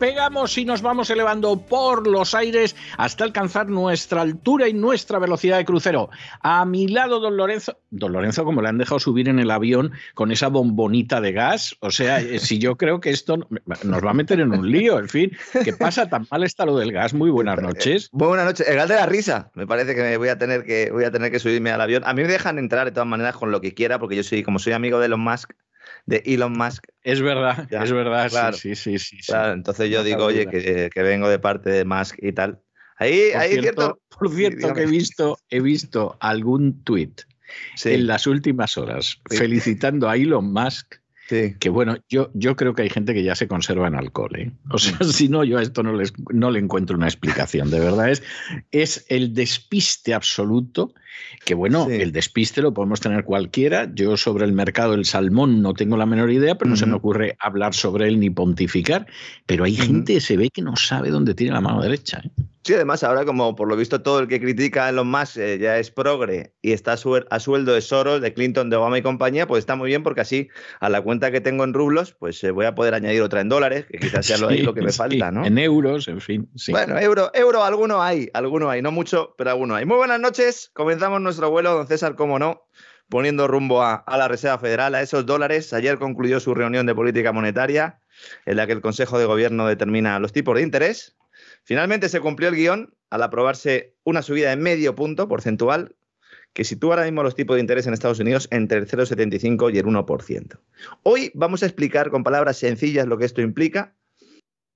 despegamos y nos vamos elevando por los aires hasta alcanzar nuestra altura y nuestra velocidad de crucero. A mi lado, don Lorenzo, don Lorenzo, como le han dejado subir en el avión con esa bombonita de gas, o sea, eh, si yo creo que esto nos va a meter en un lío, en fin, ¿qué pasa? Tan mal está lo del gas. Muy buenas noches. Buenas noches. El gas de la risa. Me parece que me voy a tener que voy a tener que subirme al avión. A mí me dejan entrar de todas maneras con lo que quiera, porque yo soy, como soy amigo de Elon Musk, de Elon Musk. Es verdad, Ya, es verdad, claro. sí, sí, sí. sí, Claro, entonces yo digo, oye, que, que vengo de parte de Musk y tal. Ahí, Por ahí cierto, cierto. por cierto que he visto, he visto algún tuit Sí, en las últimas horas Sí. felicitando a Elon Musk sí. que bueno, yo, yo creo que hay gente que ya se conserva en alcohol. ¿eh? O sea, si no, yo a esto no, les, no le encuentro una explicación. De verdad, es, es el despiste absoluto. Que bueno, Sí. el despiste lo podemos tener cualquiera. Yo sobre el mercado del salmón no tengo la menor idea, pero no se me ocurre hablar sobre él ni pontificar. Pero hay Ujú. gente que se ve que no sabe dónde tiene la mano derecha. ¿eh? Sí, además ahora como por lo visto todo el que critica a Elon Musk eh, ya es progre y está a, suel- a sueldo de Soros, de Clinton, de Obama y compañía, pues está muy bien porque así a la cuenta que tengo en rublos, pues eh, voy a poder añadir otra en dólares, que quizás sea lo, ahí lo que me sí, falta, ¿no? En euros, en fin. sí. Bueno, euro, euro, alguno hay, alguno hay, no mucho, pero alguno hay. Muy buenas noches, comenzamos nuestro vuelo, don César, cómo no, poniendo rumbo a, a la Reserva Federal, a esos dólares. Ayer concluyó su reunión de política monetaria, en la que el Consejo de Gobierno determina los tipos de interés. Finalmente se cumplió el guion al aprobarse una subida de medio punto porcentual que sitúa ahora mismo los tipos de interés en Estados Unidos entre el 0,75 y el 1%. Hoy vamos a explicar con palabras sencillas lo que esto implica,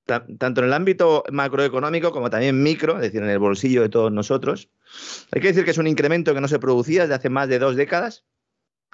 ta- tanto en el ámbito macroeconómico como también micro, es decir, en el bolsillo de todos nosotros. Hay que decir que es un incremento que no se producía desde hace más de dos décadas,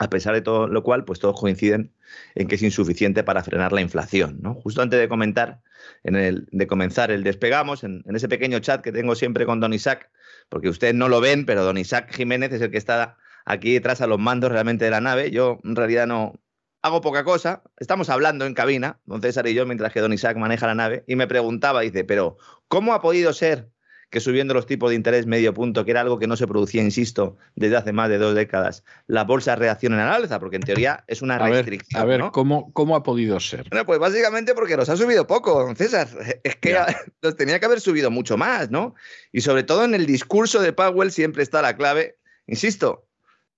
a pesar de todo lo cual, pues todos coinciden en que es insuficiente para frenar la inflación. ¿no? Justo antes de comentar, de comenzar el despegamos, en, en ese pequeño chat que tengo siempre con Don Isaac, porque ustedes no lo ven, pero Don Isaac Jiménez es el que está aquí detrás a los mandos realmente de la nave. Yo en realidad no hago poca cosa. Estamos hablando en cabina, don César y yo, mientras que Don Isaac maneja la nave, y me preguntaba, dice, pero ¿cómo ha podido ser que subiendo los tipos de interés medio punto, que era algo que no se producía, insisto, desde hace más de dos décadas, las bolsas reaccionen al alza? Porque en teoría es una a ver, restricción. a ver ¿no? ¿cómo, ¿cómo ha podido ser? Bueno, pues básicamente porque los ha subido poco, don César. Es que los tenía que haber subido mucho más, ¿no? Y sobre todo en el discurso de Powell siempre está la clave, insisto,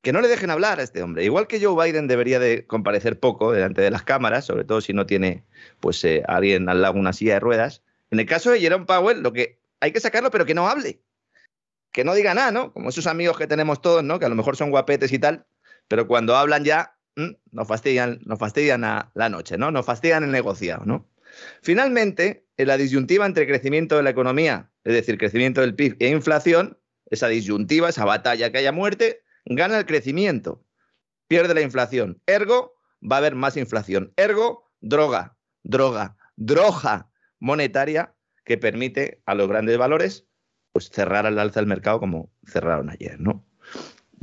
que no le dejen hablar a este hombre. Igual que Joe Biden debería de comparecer poco delante de las cámaras, sobre todo si no tiene pues eh, alguien al lado una silla de ruedas. En el caso de Jerome Powell, lo que hay que sacarlo, pero que no hable. Que no diga nada, ¿no? Como esos amigos que tenemos todos, ¿no? Que a lo mejor son guapetes y tal, pero cuando hablan ya mm, nos fastidian, nos fastidian la, la noche, ¿no? Nos fastidian el negociado, ¿no? Finalmente, en la disyuntiva entre crecimiento de la economía, es decir, crecimiento del PIB e inflación, esa disyuntiva, esa batalla que haya muerte, gana el crecimiento, pierde la inflación. Ergo, va a haber más inflación. Ergo, droga, droga, droga monetaria que permite a los grandes valores pues cerrar al alza el mercado como cerraron ayer, ¿no?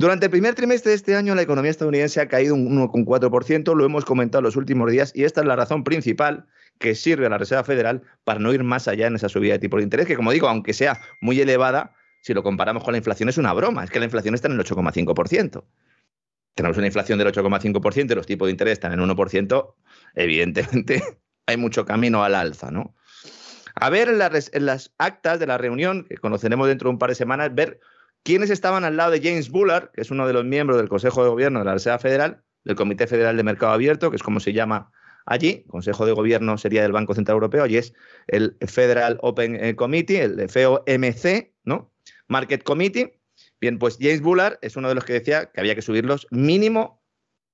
Durante el primer trimestre de este año, la economía estadounidense ha caído un 1,4%, lo hemos comentado los últimos días, y esta es la razón principal que sirve a la Reserva Federal para no ir más allá en esa subida de tipo de interés, que como digo, aunque sea muy elevada, si lo comparamos con la inflación es una broma, es que la inflación está en el 8,5%. Tenemos una inflación del 8,5% y los tipos de interés están en 1%, evidentemente hay mucho camino al alza, ¿no? A ver en, la res- en las actas de la reunión, que conoceremos dentro de un par de semanas, ver quiénes estaban al lado de James Bullard, que es uno de los miembros del Consejo de Gobierno de la Reserva Federal, del Comité Federal de Mercado Abierto, que es como se llama allí, Consejo de Gobierno sería del Banco Central Europeo, allí es el Federal Open eh, Committee, el FOMC, ¿no? Market Committee. Bien, pues James Bullard es uno de los que decía que había que subirlos mínimo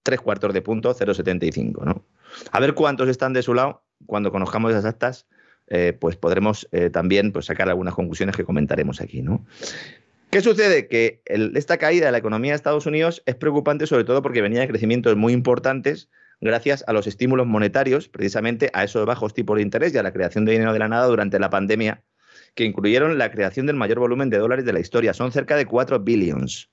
tres cuartos de punto, 0,75, ¿no? A ver cuántos están de su lado cuando conozcamos esas actas, eh, pues podremos eh, también pues, sacar algunas conclusiones que comentaremos aquí, ¿no? ¿Qué sucede? Que esta caída de la economía de Estados Unidos es preocupante sobre todo porque venía de crecimientos muy importantes gracias a los estímulos monetarios, precisamente a esos bajos tipos de interés y a la creación de dinero de la nada durante la pandemia, que incluyeron la creación del mayor volumen de dólares de la historia. Son cerca de 4 billions.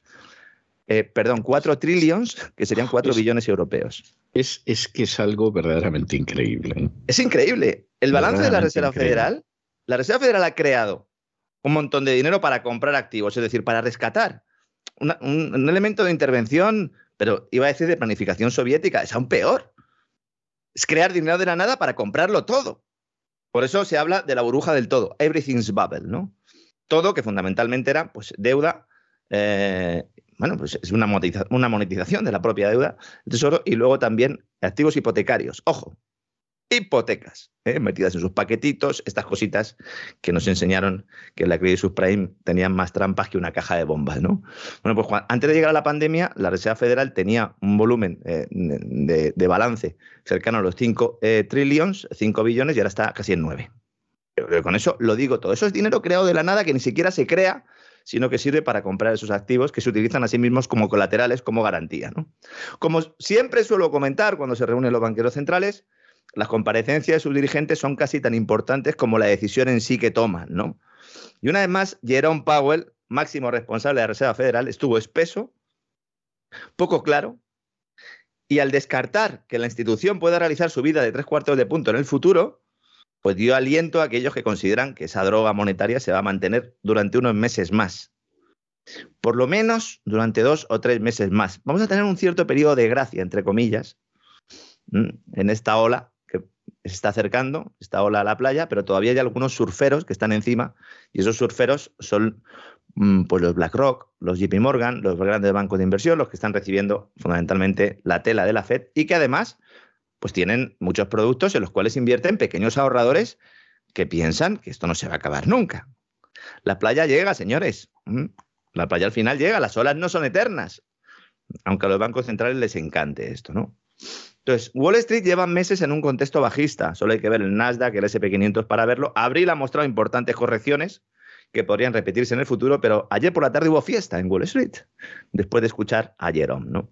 Eh, perdón, 4 trillions, que serían 4 billones europeos. Es, es, que es algo verdaderamente increíble. Es increíble. El balance de la Reserva Federal, la Reserva Federal ha creado un montón de dinero para comprar activos, es decir, para rescatar. un, elemento de intervención, pero iba a decir de planificación soviética, es aún peor. Es crear dinero de la nada para comprarlo todo. Por eso se habla de la burbuja del todo, everything's bubble, ¿no? Todo que fundamentalmente era pues, deuda, eh, bueno, pues es una monetización de la propia deuda, el tesoro, y luego también activos hipotecarios. Ojo, hipotecas, ¿eh? metidas en sus paquetitos, estas cositas que nos enseñaron que en la crisis subprime tenían más trampas que una caja de bombas, ¿no? Bueno, pues antes de llegar a la pandemia, la Reserva Federal tenía un volumen eh, de, balance cercano a los 5 eh, trillions, 5 billones, y ahora está casi en 9. con eso lo digo todo. Eso es dinero creado de la nada que ni siquiera se crea, sino que sirve para comprar esos activos que se utilizan a sí mismos como colaterales, como garantía. Como siempre suelo comentar cuando se reúnen los banqueros centrales, las comparecencias de sus dirigentes son casi tan importantes como la decisión en sí que toman, ¿no? Y una vez más, Jerome Powell, máximo responsable de la Reserva Federal, estuvo espeso, poco claro, y al descartar que la institución pueda realizar su vida de tres cuartos de punto en el futuro, pues dio aliento a aquellos que consideran que esa droga monetaria se va a mantener durante unos meses más. Por lo menos durante dos o tres meses más. Vamos a tener un cierto periodo de gracia, entre comillas, en esta ola se está acercando esta ola a la playa, pero todavía hay algunos surferos que están encima y esos surferos son mm, pues los BlackRock, los JP Morgan, los grandes bancos de inversión, los que están recibiendo fundamentalmente la tela de la Fed y que además pues tienen muchos productos en los cuales invierten pequeños ahorradores que piensan que esto no se va a acabar nunca. La playa llega, señores. La playa al final llega, las olas no son eternas. Aunque a los bancos centrales les encante esto, ¿no? Entonces, Wall Street lleva meses en un contexto bajista. Solo hay que ver el Nasdaq, el SP500 para verlo. Abril ha mostrado importantes correcciones que podrían repetirse en el futuro, pero ayer por la tarde hubo fiesta en Wall Street, después de escuchar a Jerome, ¿no?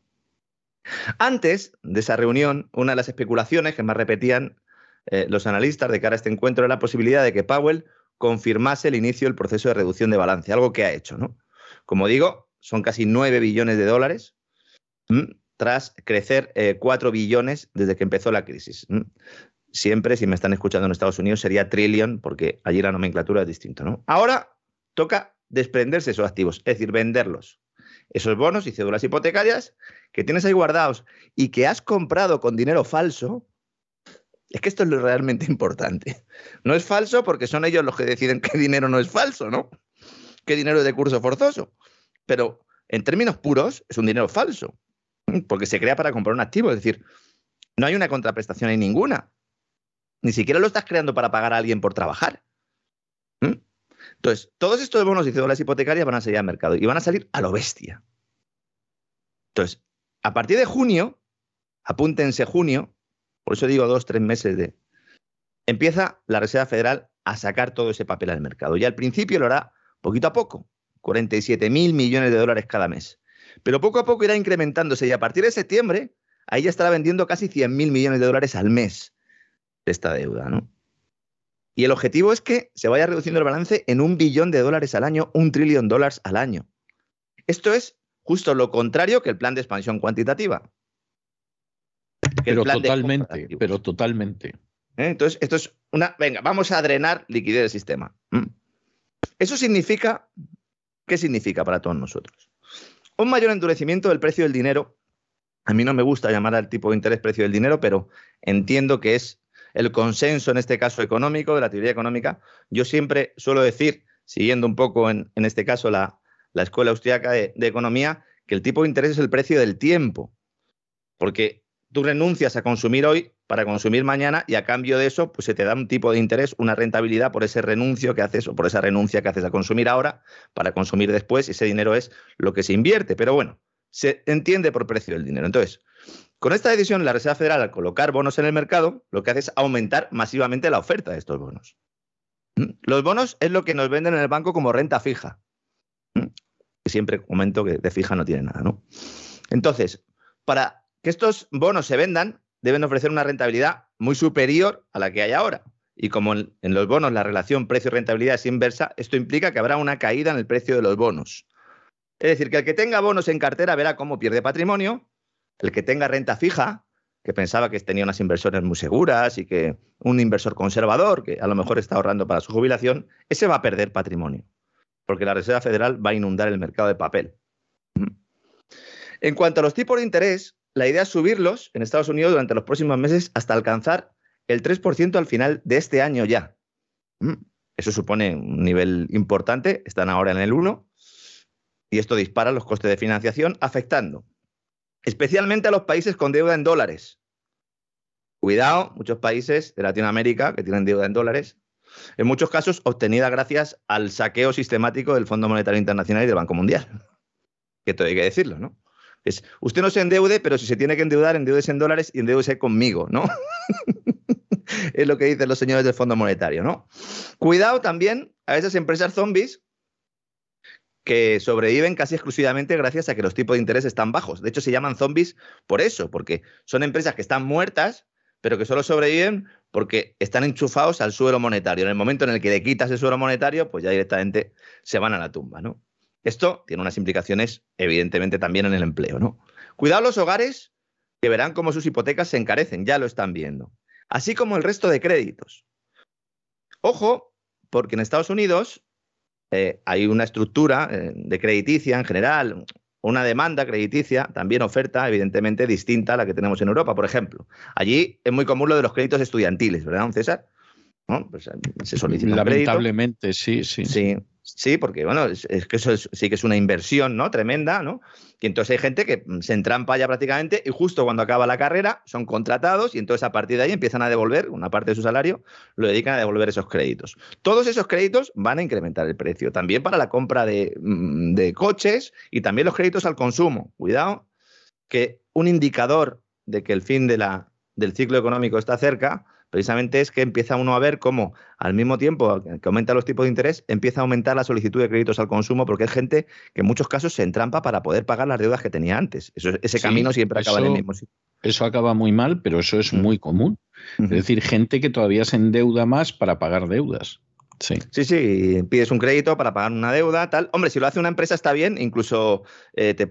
Antes de esa reunión, una de las especulaciones que más repetían eh, los analistas de cara a este encuentro era la posibilidad de que Powell confirmase el inicio del proceso de reducción de balance, algo que ha hecho, ¿no? Como digo, son casi 9 billones de dólares tras crecer 4 eh, billones desde que empezó la crisis. Siempre, si me están escuchando en Estados Unidos, sería trillion, porque allí la nomenclatura es distinta. ¿no? Ahora toca desprenderse esos activos, es decir, venderlos. Esos bonos y cédulas hipotecarias que tienes ahí guardados y que has comprado con dinero falso, es que esto es lo realmente importante. No es falso porque son ellos los que deciden qué dinero no es falso, ¿no? Qué dinero es de curso forzoso. Pero en términos puros, es un dinero falso porque se crea para comprar un activo, es decir, no hay una contraprestación ahí ninguna. Ni siquiera lo estás creando para pagar a alguien por trabajar. ¿Mm? Entonces, todos estos bonos y cédulas hipotecarias van a salir al mercado y van a salir a lo bestia. Entonces, a partir de junio, apúntense junio, por eso digo dos, tres meses de... Empieza la Reserva Federal a sacar todo ese papel al mercado. Y al principio lo hará poquito a poco, 47 mil millones de dólares cada mes. Pero poco a poco irá incrementándose y a partir de septiembre, ahí ya estará vendiendo casi 100 mil millones de dólares al mes de esta deuda, ¿no? Y el objetivo es que se vaya reduciendo el balance en un billón de dólares al año, un trillón de dólares al año. Esto es justo lo contrario que el plan de expansión cuantitativa. Pero totalmente, pero totalmente. ¿Eh? Entonces, esto es una. Venga, vamos a drenar liquidez del sistema. ¿Mm? Eso significa. ¿Qué significa para todos nosotros? Un mayor endurecimiento del precio del dinero. A mí no me gusta llamar al tipo de interés precio del dinero, pero entiendo que es el consenso en este caso económico, de la teoría económica. Yo siempre suelo decir, siguiendo un poco en, este caso la, escuela austriaca de, economía, que el tipo de interés es el precio del tiempo. Porque tú renuncias a consumir hoy para consumir mañana y a cambio de eso, pues se te da un tipo de interés, una rentabilidad por ese renuncio que haces o por esa renuncia que haces a consumir ahora para consumir después. Ese dinero es lo que se invierte. Pero bueno, se entiende por precio del dinero. Entonces, con esta decisión, la Reserva Federal, al colocar bonos en el mercado, lo que hace es aumentar masivamente la oferta de estos bonos. ¿Mm? Los bonos es lo que nos venden en el banco como renta fija. ¿Mm? Siempre comento que de fija no tiene nada, ¿no? Entonces, para que estos bonos se vendan, deben ofrecer una rentabilidad muy superior a la que hay ahora. Y como en, los bonos la relación precio-rentabilidad es inversa, esto implica que habrá una caída en el precio de los bonos. Es decir, que el que tenga bonos en cartera verá cómo pierde patrimonio, el que tenga renta fija, que pensaba que tenía unas inversiones muy seguras y que un inversor conservador, que a lo mejor está ahorrando para su jubilación, ese va a perder patrimonio, porque la Reserva Federal va a inundar el mercado de papel. En cuanto a los tipos de interés, la idea es subirlos en Estados Unidos durante los próximos meses hasta alcanzar el 3% al final de este año ya. Mm, eso supone un nivel importante, están ahora en el 1, y esto dispara los costes de financiación, afectando especialmente a los países con deuda en dólares. Cuidado, muchos países de Latinoamérica que tienen deuda en dólares, en muchos casos obtenida gracias al saqueo sistemático del Fondo Monetario Internacional y del Banco Mundial. Que todo hay que decirlo, ¿no? Es, usted no se endeude, pero si se tiene que endeudar, endeudese en dólares y endeudese conmigo, ¿no? es lo que dicen los señores del Fondo Monetario, ¿no? Cuidado también a esas empresas zombies que sobreviven casi exclusivamente gracias a que los tipos de interés están bajos. De hecho, se llaman zombies por eso, porque son empresas que están muertas, pero que solo sobreviven porque están enchufados al suelo monetario. En el momento en el que le quitas el suelo monetario, pues ya directamente se van a la tumba, ¿no? Esto tiene unas implicaciones, evidentemente, también en el empleo, ¿no? Cuidado los hogares que verán cómo sus hipotecas se encarecen, ya lo están viendo. Así como el resto de créditos. Ojo, porque en Estados Unidos eh, hay una estructura eh, de crediticia en general, una demanda crediticia, también oferta, evidentemente, distinta a la que tenemos en Europa, por ejemplo. Allí es muy común lo de los créditos estudiantiles, ¿verdad, César? Pues, eh, se solicita Lamentablemente, sí, sí. Sí, Sí, porque bueno, es, que eso sí que es una inversión, ¿no? Tremenda, ¿no? Y entonces hay gente que se entrampa ya prácticamente y justo cuando acaba la carrera son contratados y entonces a partir de ahí empiezan a devolver una parte de su salario, lo dedican a devolver esos créditos. Todos esos créditos van a incrementar el precio, también para la compra de, mm, coches y también los créditos al consumo. Cuidado, que un indicador de que el fin del ciclo económico está cerca precisamente es que empieza uno a ver cómo al mismo tiempo que aumentan los tipos de interés, empieza a aumentar la solicitud de créditos al consumo porque hay gente que en muchos casos se entrampa para poder pagar las deudas que tenía antes. ese camino siempre acaba en el mismo sitio. Eso acaba muy mal, pero eso es mm. muy común. Es decir, gente que todavía se endeuda más para pagar deudas. Sí. sí, sí, pides un crédito para pagar una deuda, tal. Hombre, si lo hace una empresa está bien, incluso eh, te,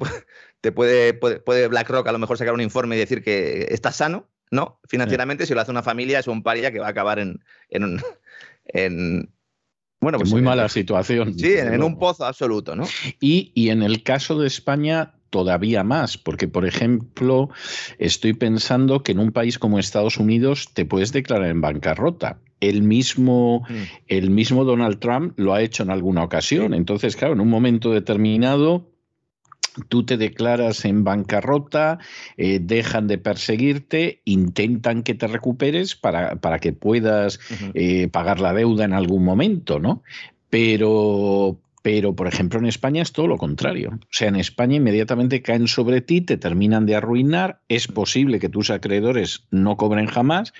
te puede, puede, puede, BlackRock a lo mejor sacar un informe y decir que está sano, ¿no? Financieramente, si lo hace una familia, es un paria que va a acabar en, en, en bueno, pues muy mala situación. Sí, en, un pozo absoluto, ¿no? Y, y en el caso de España, todavía más, porque por ejemplo, estoy pensando que en un país como Estados Unidos te puedes declarar en bancarrota. El mismo, mm. el mismo Donald Trump lo ha hecho en alguna ocasión. Entonces, claro, en un momento determinado tú te declaras en bancarrota, eh, dejan de perseguirte, intentan que te recuperes para, para que puedas eh, pagar la deuda en algún momento, ¿no? Pero, pero, por ejemplo, en España es todo lo contrario. O sea, en España inmediatamente caen sobre ti, te terminan de arruinar, es posible que tus acreedores no cobren jamás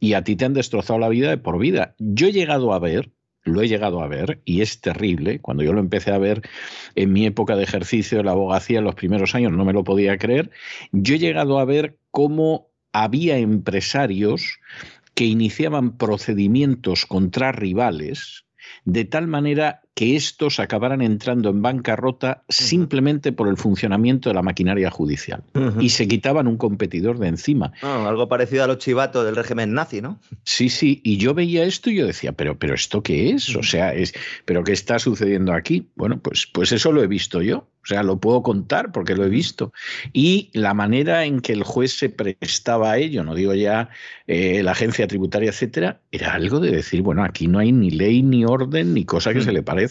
y a ti te han destrozado la vida de por vida. Yo he llegado a ver, lo he llegado a ver y es terrible. Cuando yo lo empecé a ver en mi época de ejercicio de la abogacía en los primeros años, no me lo podía creer. Yo he llegado a ver cómo había empresarios que iniciaban procedimientos contra rivales de tal manera que estos acabaran entrando en bancarrota simplemente por el funcionamiento de la maquinaria judicial. Y se quitaban un competidor de encima. Ah, algo parecido a los chivatos del régimen nazi, ¿no? Sí, sí. Y yo veía esto y yo decía, pero, pero ¿esto qué es? O sea, es, ¿pero qué está sucediendo aquí? Bueno, pues, pues eso lo he visto yo. O sea, lo puedo contar porque lo he visto. Y la manera en que el juez se prestaba a ello, no digo ya eh, la agencia tributaria, etcétera, era algo de decir, bueno, aquí no hay ni ley, ni orden, ni cosa que se le parezca.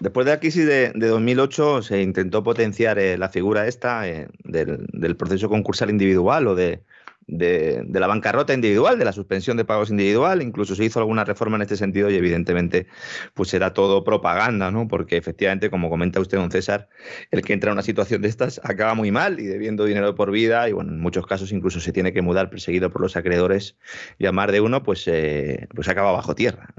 Después de la crisis de, 2008 se intentó potenciar eh, la figura esta eh, del, proceso concursal individual o de, de, la bancarrota individual, de la suspensión de pagos individual, incluso se hizo alguna reforma en este sentido y evidentemente pues era todo propaganda, ¿no? Porque efectivamente, como comenta usted, don César, el que entra en una situación de estas acaba muy mal y debiendo dinero por vida y bueno, en muchos casos incluso se tiene que mudar perseguido por los acreedores y a más de uno pues, eh, pues acaba bajo tierra.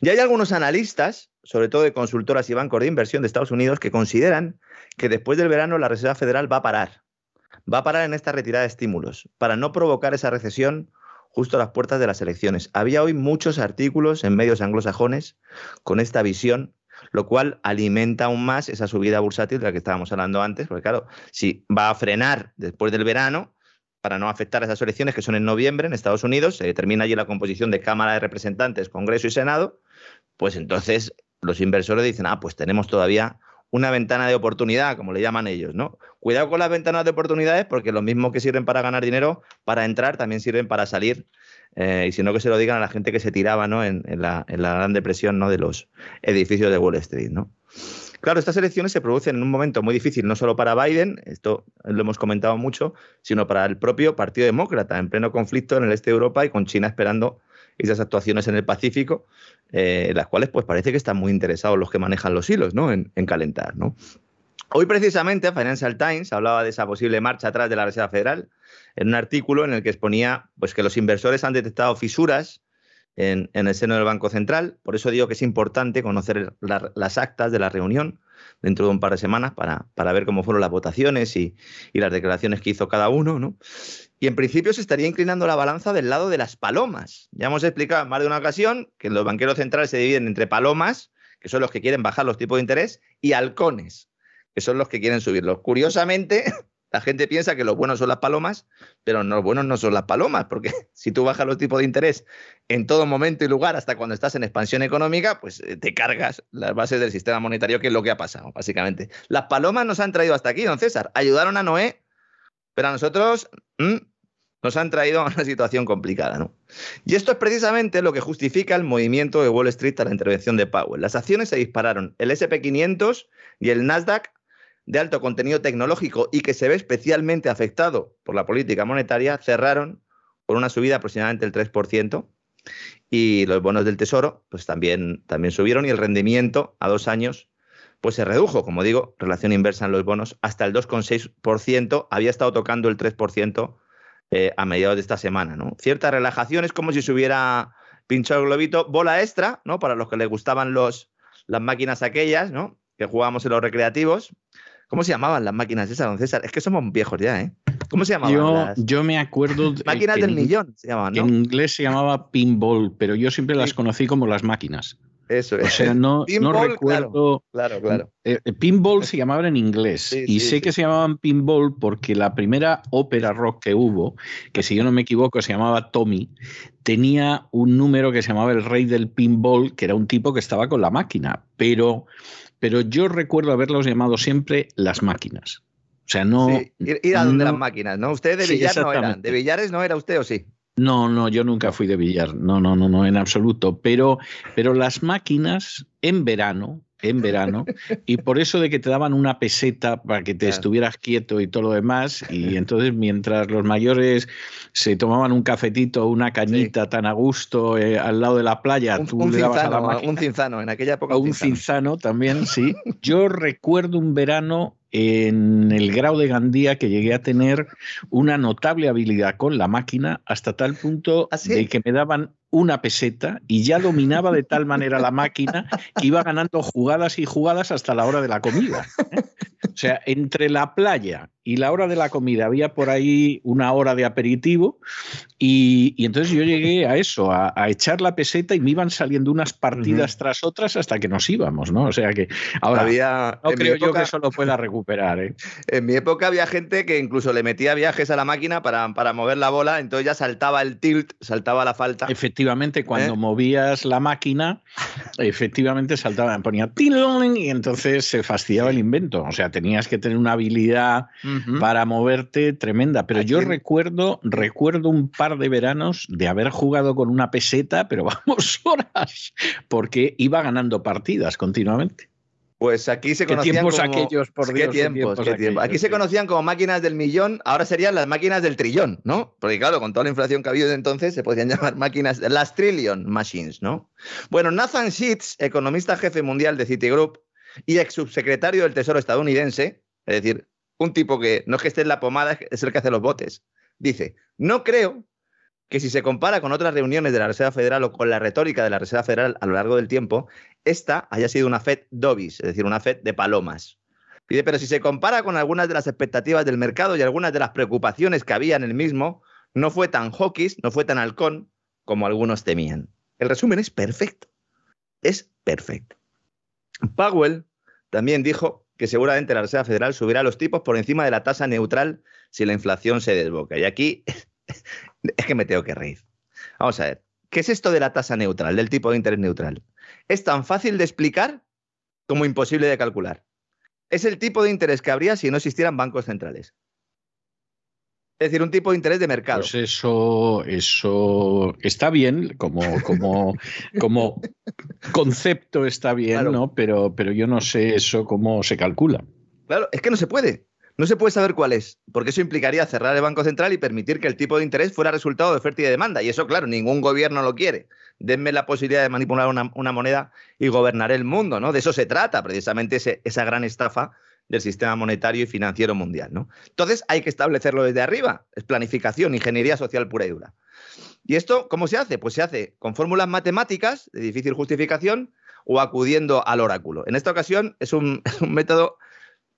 Ya hay algunos analistas, sobre todo de consultoras y bancos de inversión de Estados Unidos, que consideran que después del verano la Reserva Federal va a parar va a parar en esta retirada de estímulos para no provocar esa recesión justo a las puertas de las elecciones. Había hoy muchos artículos en medios anglosajones con esta visión, lo cual alimenta aún más esa subida bursátil de la que estábamos hablando antes, porque claro, si va a frenar después del verano, para no afectar a esas elecciones que son en noviembre en Estados Unidos, se determina allí la composición de Cámara de Representantes, Congreso y Senado, pues entonces los inversores dicen, ah, pues tenemos todavía una ventana de oportunidad, como le llaman ellos, ¿no? Cuidado con las ventanas de oportunidades porque lo mismo que sirven para ganar dinero, para entrar, también sirven para salir. Eh, y si no, que se lo digan a la gente que se tiraba ¿no? en, la, gran depresión ¿no? de los edificios de Wall Street, ¿no? Claro, estas elecciones se producen en un momento muy difícil, no solo para Biden, esto lo hemos comentado mucho, sino para el propio Partido Demócrata, en pleno conflicto en el este de Europa y con China esperando esas actuaciones en el Pacífico, eh, las cuales pues parece que están muy interesados los que manejan los hilos, ¿no? En, calentar, ¿no? Hoy precisamente Financial Times hablaba de esa posible marcha atrás de la Reserva Federal en un artículo en el que exponía pues, que los inversores han detectado fisuras en, el seno del Banco Central. Por eso digo que es importante conocer las actas de la reunión dentro de un par de semanas para, para ver cómo fueron las votaciones y, y, las declaraciones que hizo cada uno. ¿no? Y en principio se estaría inclinando la balanza del lado de las palomas. Ya hemos explicado en más de una ocasión que los banqueros centrales se dividen entre palomas, que son los que quieren bajar los tipos de interés, y halcones, que son los que quieren subirlos. Curiosamente, la gente piensa que los buenos son las palomas, pero los buenos no son las palomas, porque si tú bajas los tipos de interés en todo momento y lugar, hasta cuando estás en expansión económica, pues eh, te cargas las bases del sistema monetario, que es lo que ha pasado, básicamente. Las palomas nos han traído hasta aquí, don César. Ayudaron a Noé pero a nosotros mm, nos han traído a una situación complicada, ¿no? Y esto es precisamente lo que justifica el movimiento de Wall Street a la intervención de Powell. Las acciones se dispararon. El SP500 y el Nasdaq de alto contenido tecnológico y que se ve especialmente afectado por la política monetaria cerraron por una subida aproximadamente del 3%. Y los bonos del Tesoro pues también, también subieron y el rendimiento a dos años pues se redujo, como digo, relación inversa en los bonos, hasta el 2,6%, había estado tocando el 3% eh, a mediados de esta semana. ¿no? Cierta relajación es como si se hubiera pinchado el globito, bola extra, ¿no? Para los que les gustaban los, las máquinas aquellas, ¿no? Que jugábamos en los recreativos. ¿Cómo se llamaban las máquinas esas, don César? Es que somos viejos ya, ¿eh? ¿Cómo se llamaban? Yo, yo me acuerdo. máquinas del millón se llamaban, ¿no? En inglés se llamaba pinball, pero yo siempre las conocí como las máquinas. Eso es. O sea, no, recuerdo. Claro, claro. Eh, eh, pinball se llamaban en inglés. y sé que se llamaban pinball porque la primera ópera rock que hubo, que si yo no me equivoco se llamaba Tommy, tenía un número que se llamaba El Rey del Pinball, que era un tipo que estaba con la máquina. Pero, pero yo recuerdo haberlos llamado siempre las máquinas. O sea, no. ir, a donde las máquinas, ¿no? Usted de billar no era. ¿De billares no era usted o sí? No, no, yo nunca fui de billar, no, no, no, no, en absoluto. Pero, pero las máquinas en verano, en verano, y por eso de que te daban una peseta para que te estuvieras quieto y todo lo demás, y entonces mientras los mayores se tomaban un cafetito o una cañita tan a gusto eh, al lado de la playa, un, tú le dabas a la máquina. Un cinzano, en aquella época. Un cinzano también, sí. Yo recuerdo un verano en el grado de Gandía que llegué a tener una notable habilidad con la máquina hasta tal punto ¿Ah, de que me daban una peseta y ya dominaba de tal manera la máquina que iba ganando jugadas y jugadas hasta la hora de la comida. O sea, entre la playa y la hora de la comida había por ahí una hora de aperitivo y, entonces yo llegué a eso, a, echar la peseta y me iban saliendo unas partidas tras otras hasta que nos íbamos, ¿no? O sea que ahora había, no creo yo que eso lo pueda recuperar. ¿eh? En mi época había gente que incluso le metía viajes a la máquina para, para mover la bola, entonces ya saltaba el tilt, saltaba la falta. Efectivamente, cuando ¿Eh? movías la máquina, efectivamente saltaba, ponía y entonces se fastidiaba el invento. O sea, tenías que tener una habilidad para moverte tremenda. Pero yo recuerdo, recuerdo un par de veranos de haber jugado con una peseta, pero vamos horas, porque iba ganando partidas continuamente. Pues aquí se ¿Qué conocían tiempos como... aquellos, por ¿Qué Dios, qué tiempos, tiempos qué tiempos? Aquí se conocían como máquinas del millón, ahora serían las máquinas del trillón, ¿no? Porque claro, con toda la inflación que ha habido desde entonces se podrían llamar máquinas, las trillion machines, ¿no? Bueno, Nathan Sheets, economista jefe mundial de Citigroup y ex subsecretario del Tesoro estadounidense, es decir, un tipo que no es que esté en la pomada, es el que hace los botes, dice, no creo que si se compara con otras reuniones de la Reserva Federal o con la retórica de la Reserva Federal a lo largo del tiempo, esta haya sido una Fed dovis, es decir, una Fed de palomas. Dice, pero si se compara con algunas de las expectativas del mercado y algunas de las preocupaciones que había en el mismo, no fue tan hawkish, no fue tan halcón como algunos temían. El resumen es perfecto. Es perfecto. Powell también dijo que seguramente la Reserva Federal subirá los tipos por encima de la tasa neutral si la inflación se desboca. Y aquí es que me tengo que reír. Vamos a ver, ¿qué es esto de la tasa neutral, del tipo de interés neutral? Es tan fácil de explicar como imposible de calcular. Es el tipo de interés que habría si no existieran bancos centrales. Es decir, un tipo de interés de mercado. Pues eso, eso está bien, como, como, como concepto está bien, Claro. ¿no? Pero, pero yo no sé eso cómo se calcula. Claro, es que no se puede. No se puede saber cuál es, porque eso implicaría cerrar el Banco Central y permitir que el tipo de interés fuera resultado de oferta y de demanda. Y eso, claro, ningún gobierno lo quiere. Denme la posibilidad de manipular una, una moneda y gobernar el mundo, ¿no? De eso se trata, precisamente ese- esa gran estafa del sistema monetario y financiero mundial, ¿no? Entonces hay que establecerlo desde arriba. Es planificación, ingeniería social pura y dura. ¿Y esto cómo se hace? Pues se hace con fórmulas matemáticas de difícil justificación o acudiendo al oráculo. En esta ocasión es un, método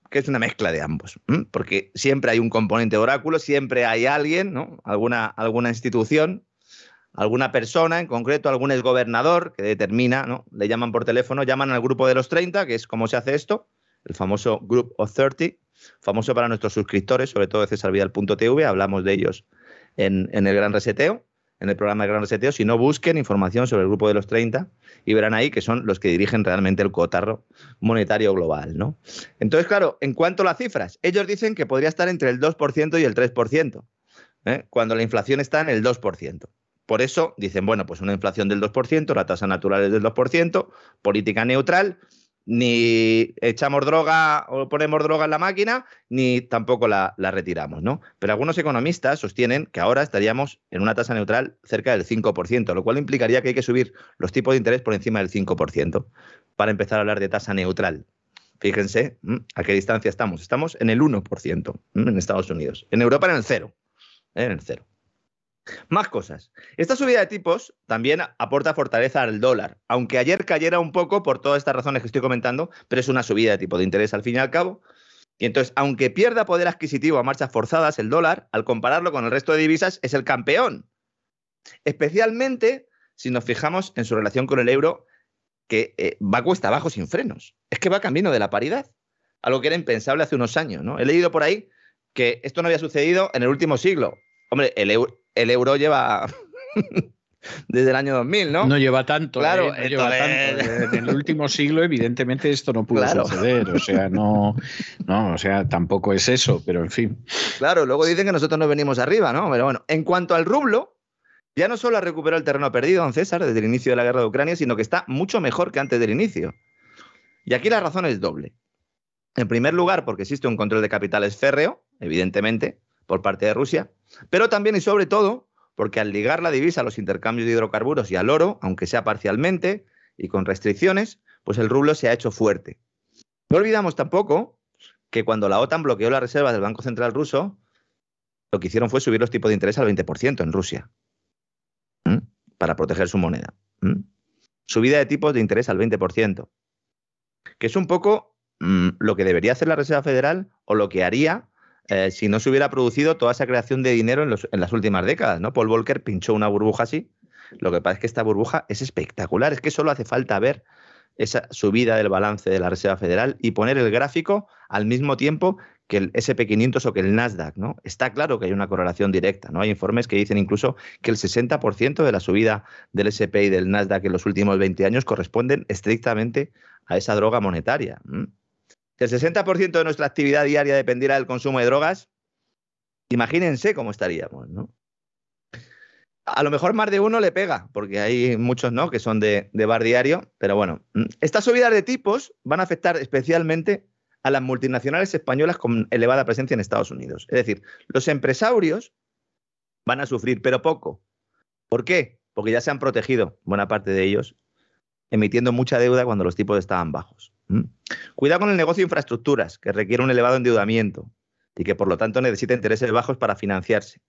que es una mezcla de ambos, porque siempre hay un componente oráculo, siempre hay alguien, ¿no? alguna, alguna institución, alguna persona en concreto, algún exgobernador que determina, ¿no? le llaman por teléfono, llaman al grupo de los 30, que es cómo se hace esto, el famoso Group of 30, famoso para nuestros suscriptores, sobre todo de cesarvidal.tv, hablamos de ellos en, el Gran Reseteo, en el programa de Gran Reseteo, si no busquen información sobre el grupo de los 30 y verán ahí que son los que dirigen realmente el cotarro monetario global, ¿no? Entonces, claro, en cuanto a las cifras, ellos dicen que podría estar entre el 2% y el 3%, ¿eh? cuando la inflación está en el 2%. Por eso dicen, bueno, pues una inflación del 2%, la tasa natural es del 2%, política neutral, ni echamos droga o ponemos droga en la máquina, ni tampoco la, retiramos, ¿no? Pero algunos economistas sostienen que ahora estaríamos en una tasa neutral cerca del 5%, lo cual implicaría que hay que subir los tipos de interés por encima del 5% para empezar a hablar de tasa neutral. Fíjense a qué distancia estamos. Estamos en el 1% ¿m? en Estados Unidos. En Europa en el cero. ¿eh? En el cero. Más cosas. Esta subida de tipos también aporta fortaleza al dólar, aunque ayer cayera un poco por todas estas razones que estoy comentando, pero es una subida de tipo de interés al fin y al cabo. Y entonces, aunque pierda poder adquisitivo a marchas forzadas, el dólar, al compararlo con el resto de divisas, es el campeón. Especialmente si nos fijamos en su relación con el euro, que eh, va cuesta abajo sin frenos. Es que va camino de la paridad, algo que era impensable hace unos años. ¿no? He leído por ahí que esto no había sucedido en el último siglo. Hombre, el euro, el euro lleva desde el año 2000, ¿no? No lleva tanto, Claro, ¿eh? no lleva tanto. En el último siglo, evidentemente, esto no pudo Claro. suceder. O sea, no, no, o sea, tampoco es eso, pero en fin. Claro, luego dicen que nosotros no venimos arriba, ¿no? Pero bueno, en cuanto al rublo, ya no solo ha recuperado el terreno perdido, don César, desde el inicio de la guerra de Ucrania, sino que está mucho mejor que antes del inicio. Y aquí la razón es doble. En primer lugar, porque existe un control de capitales férreo, evidentemente, por parte de Rusia, pero también y sobre todo porque al ligar la divisa a los intercambios de hidrocarburos y al oro, aunque sea parcialmente y con restricciones, pues el rublo se ha hecho fuerte. No olvidamos tampoco que cuando la OTAN bloqueó las reservas del Banco Central ruso, lo que hicieron fue subir los tipos de interés al 20% en Rusia para proteger su moneda. Subida de tipos de interés al 20%, que es un poco mm, lo que debería hacer la Reserva Federal o lo que haría eh, si no se hubiera producido toda esa creación de dinero en, en las últimas décadas. ¿no? Paul Volcker pinchó una burbuja así. Lo que pasa es que esta burbuja es espectacular, es que solo hace falta ver esa subida del balance de la Reserva Federal y poner el gráfico al mismo tiempo que el SP500 o que el Nasdaq, ¿no? Está claro que hay una correlación directa, ¿no? Hay informes que dicen incluso que el 60% de la subida del SP y del Nasdaq en los últimos 20 años corresponden estrictamente a esa droga monetaria. Si el 60% de nuestra actividad diaria dependiera del consumo de drogas, imagínense cómo estaríamos, ¿no? a lo mejor más de uno le pega, porque hay muchos no que son de, de bar diario, pero bueno, mm, estas subidas de tipos van a afectar especialmente a las multinacionales españolas con elevada presencia en Estados Unidos. Es decir, los empresarios van a sufrir, pero poco. ¿Por qué? Porque ya se han protegido buena parte de ellos, emitiendo mucha deuda cuando los tipos estaban bajos. ¿Mm? Cuidado con el negocio de infraestructuras, que requiere un elevado endeudamiento y que por lo tanto necesita intereses bajos para financiarse.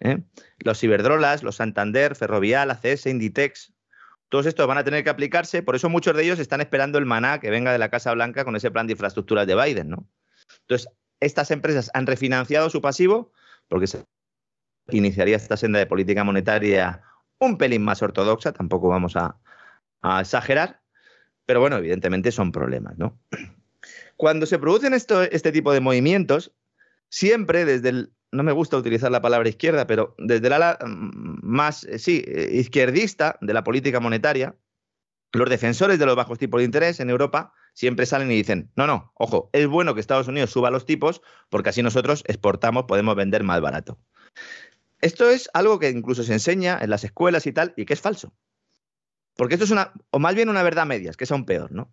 ¿eh? Los Iberdrolas, los Santander, Ferrovial, ACS, Inditex, todos estos van a tener que aplicarse, por eso muchos de ellos están esperando el maná que venga de la Casa Blanca con ese plan de infraestructuras de Biden. Entonces, estas empresas han refinanciado su pasivo porque se iniciaría esta senda de política monetaria un pelín más ortodoxa, tampoco vamos a, exagerar, pero bueno, evidentemente son problemas, ¿no? Cuando se producen este tipo de movimientos, siempre desde el no me gusta utilizar la palabra izquierda, pero desde el ala mm, más, eh, sí, eh, izquierdista de la política monetaria, los defensores de los bajos tipos de interés en Europa siempre salen y dicen, no, no, ojo, es bueno que Estados Unidos suba los tipos porque así nosotros exportamos, podemos vender más barato. Esto es algo que incluso se enseña en las escuelas y tal, y que es falso. Porque esto es una, o más bien una verdad media, que es aún peor, ¿no?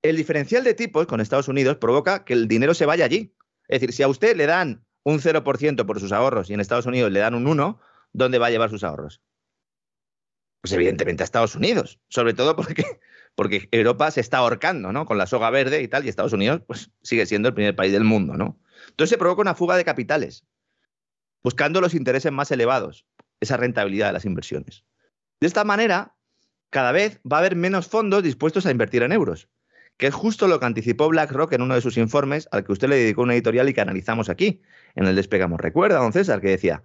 El diferencial de tipos con Estados Unidos provoca que el dinero se vaya allí. Es decir, si a usted le dan un 0% por sus ahorros y en Estados Unidos le dan un 1, ¿dónde va a llevar sus ahorros? Pues evidentemente a Estados Unidos, sobre todo porque, porque Europa se está ahorcando, ¿no? Con la soga verde y tal, y Estados Unidos pues, sigue siendo el primer país del mundo, ¿no? Entonces se provoca una fuga de capitales, buscando los intereses más elevados, esa rentabilidad de las inversiones. De esta manera, cada vez va a haber menos fondos dispuestos a invertir en euros que es justo lo que anticipó BlackRock en uno de sus informes, al que usted le dedicó una editorial y que analizamos aquí, en el Despegamos. ¿Recuerda, don César, que decía,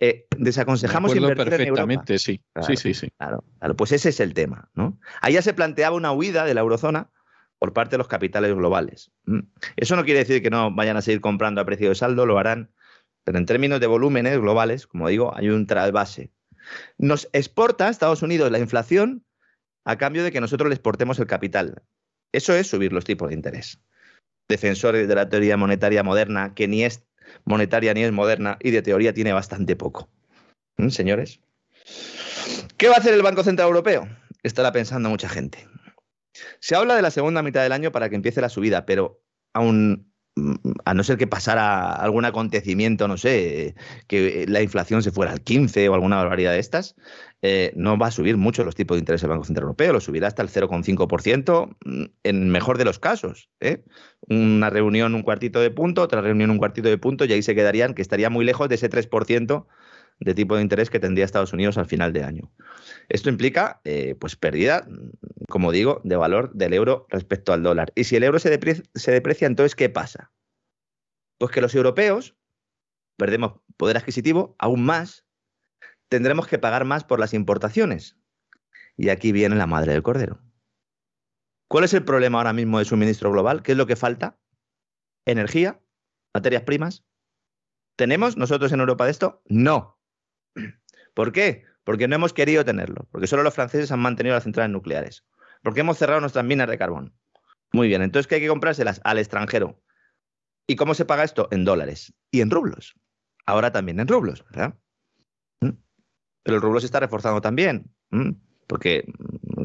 eh, desaconsejamos invertir perfectamente, sí. sí, sí, sí. Claro, claro, pues ese es el tema. ¿no? Ahí ya se planteaba una huida de la eurozona por parte de los capitales globales. Mm. Eso no quiere decir que no vayan a seguir comprando a precio de saldo, lo harán, pero en términos de volúmenes globales, como digo, hay un trasvase. Nos exporta a Estados Unidos la inflación a cambio de que nosotros le exportemos el capital. Eso es subir los tipos de interés. Defensores de la teoría monetaria moderna, que ni es monetaria ni es moderna y de teoría tiene bastante poco. ¿Mm, señores? ¿Qué va a hacer el Banco Central Europeo? Estará pensando mucha gente. Se habla de la segunda mitad del año para que empiece la subida, pero aún a no ser que pasara algún acontecimiento, no sé, que la inflación se fuera al 15 o alguna barbaridad de estas, eh, no va a subir mucho los tipos de interés del Banco Central Europeo, lo subirá hasta el 0,5% mm, en mejor de los casos. ¿eh? Una reunión un cuartito de punto, otra reunión un cuartito de punto y ahí se quedarían, que estaría muy lejos de ese 3% de tipo de interés que tendría Estados Unidos al final de año. Esto implica, eh, pues, pérdida, como digo, de valor del euro respecto al dólar. Y si el euro se deprecia, entonces, ¿qué pasa? Pues que los europeos perdemos poder adquisitivo aún más, tendremos que pagar más por las importaciones. Y aquí viene la madre del cordero. ¿Cuál es el problema ahora mismo de suministro global? ¿Qué es lo que falta? ¿Energía? ¿Materias primas? ¿Tenemos nosotros en Europa de esto? No. ¿Por qué? Porque no hemos querido tenerlo, porque solo los franceses han mantenido las centrales nucleares, porque hemos cerrado nuestras minas de carbón. Muy bien, entonces ¿qué hay que comprárselas al extranjero. ¿Y cómo se paga esto? En dólares y en rublos. Ahora también en rublos, ¿verdad? ¿Mm? Pero el rublo se está reforzando también, porque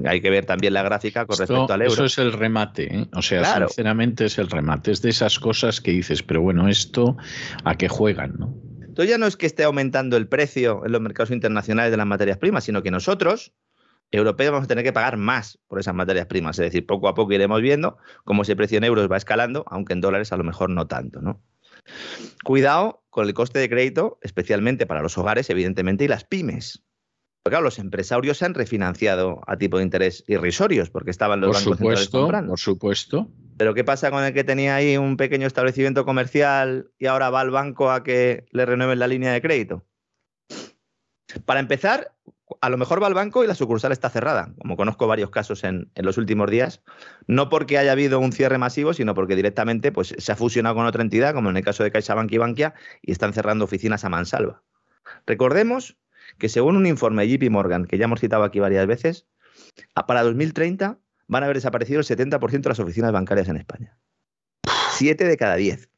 hay que ver también la gráfica con respecto al euro. Eso es el remate, ¿eh? o sea, sinceramente es el remate, es de esas cosas que dices, pero bueno, esto a qué juegan, ¿no? Entonces ya no es que esté aumentando el precio en los mercados internacionales de las materias primas, sino que nosotros, europeos, vamos a tener que pagar más por esas materias primas. Es decir, poco a poco iremos viendo cómo ese precio en euros va escalando, aunque en dólares a lo mejor no tanto. ¿no? Cuidado con el coste de crédito, especialmente para los hogares, evidentemente, y las pymes. Porque claro, los empresarios se han refinanciado a tipo de interés irrisorios porque estaban los bancos supuesto, comprando. Por supuesto. Pero ¿qué pasa con el que tenía ahí un pequeño establecimiento comercial y ahora va al banco a que le renueven la línea de crédito? Para empezar, a lo mejor va al banco y la sucursal está cerrada, como conozco varios casos en, los últimos días, no porque haya habido un cierre masivo, sino porque directamente pues, se ha fusionado con otra entidad, como en el caso de CaixaBank y Bankia, y están cerrando oficinas a mansalva. Recordemos que según un informe de JP Morgan, que ya hemos citado aquí varias veces, para 2030 van a haber desaparecido el 70% de las oficinas bancarias en España. Siete de cada diez.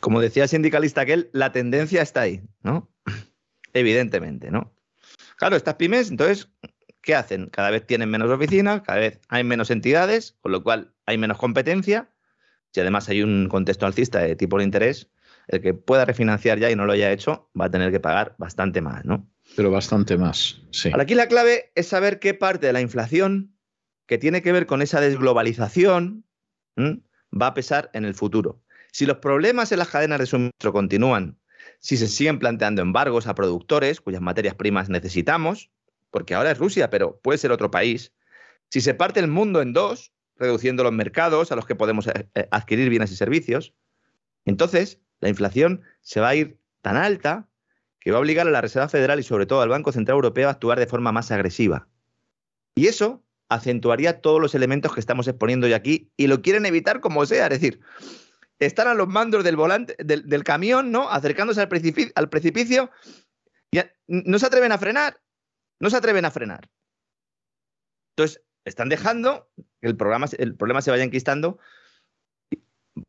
Como decía el sindicalista aquel, la tendencia está ahí, ¿no? evidentemente, ¿no? Claro, estas pymes, entonces, ¿qué hacen? Cada vez tienen menos oficinas, cada vez hay menos entidades, con lo cual hay menos competencia. Si además hay un contexto alcista de tipo de interés, el que pueda refinanciar ya y no lo haya hecho va a tener que pagar bastante más, ¿no? Pero bastante más. Ahora, aquí la clave es saber qué parte de la inflación que tiene que ver con esa desglobalización va a pesar en el futuro. Si los problemas en las cadenas de suministro continúan, si se siguen planteando embargos a productores cuyas materias primas necesitamos, porque ahora es Rusia, pero puede ser otro país, si se parte el mundo en dos, reduciendo los mercados a los que podemos eh, eh, adquirir bienes y servicios, entonces la inflación se va a ir tan alta que va a obligar a la Reserva Federal y sobre todo al Banco Central Europeo a actuar de forma más agresiva. Y eso acentuaría todos los elementos que estamos exponiendo hoy aquí y lo quieren evitar como sea. Es decir, están a los mandos del volante, del, camión, ¿no? Acercándose al precipicio, al precipicio no se atreven a frenar. No se atreven a frenar. Entonces, están dejando que el, programa, el problema se vaya enquistando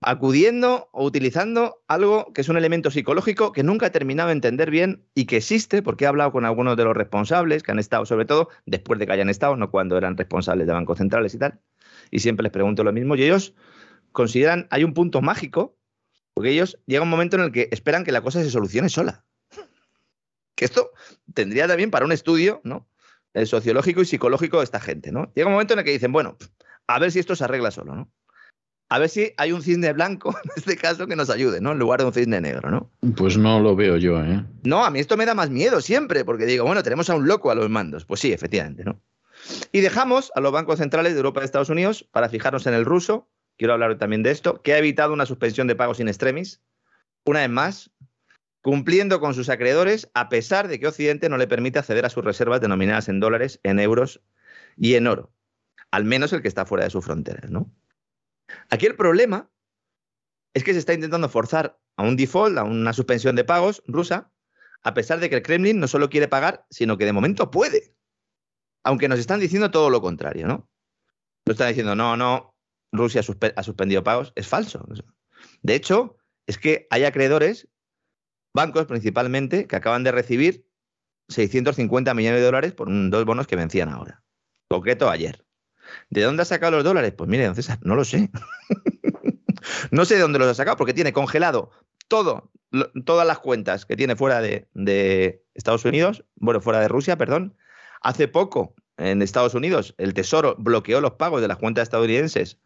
acudiendo o utilizando algo que es un elemento psicológico que nunca he terminado de entender bien y que existe, porque he hablado con algunos de los responsables que han estado, sobre todo después de que hayan estado, no cuando eran responsables de bancos centrales y tal, y siempre les pregunto lo mismo, y ellos consideran, hay un punto mágico, porque ellos llega un momento en el que esperan que la cosa se solucione sola. Que esto tendría también para un estudio, ¿no? El sociológico y psicológico de esta gente, ¿no? Llega un momento en el que dicen, bueno, a ver si esto se arregla solo, ¿no? A ver si hay un cisne blanco en este caso que nos ayude, ¿no? En lugar de un cisne negro, ¿no? Pues no lo veo yo, ¿eh? No, a mí esto me da más miedo siempre, porque digo, bueno, tenemos a un loco a los mandos. Pues sí, efectivamente, ¿no? Y dejamos a los bancos centrales de Europa y Estados Unidos para fijarnos en el ruso. Quiero hablar también de esto, que ha evitado una suspensión de pagos in extremis, una vez más, cumpliendo con sus acreedores, a pesar de que Occidente no le permite acceder a sus reservas denominadas en dólares, en euros y en oro. Al menos el que está fuera de sus fronteras, ¿no? Aquí el problema es que se está intentando forzar a un default, a una suspensión de pagos rusa, a pesar de que el Kremlin no solo quiere pagar, sino que de momento puede. Aunque nos están diciendo todo lo contrario, ¿no? Nos están diciendo, no, no, Rusia ha suspendido pagos. Es falso. De hecho, es que hay acreedores, bancos principalmente, que acaban de recibir 650 millones de dólares por dos bonos que vencían ahora. Concreto ayer. ¿De dónde ha sacado los dólares? Pues mire, don César, no lo sé. no sé de dónde los ha sacado, porque tiene congelado todo, todas las cuentas que tiene fuera de, Estados Unidos, bueno, fuera de Rusia, perdón. Hace poco, en Estados Unidos, el Tesoro bloqueó los pagos de las cuentas estadounidenses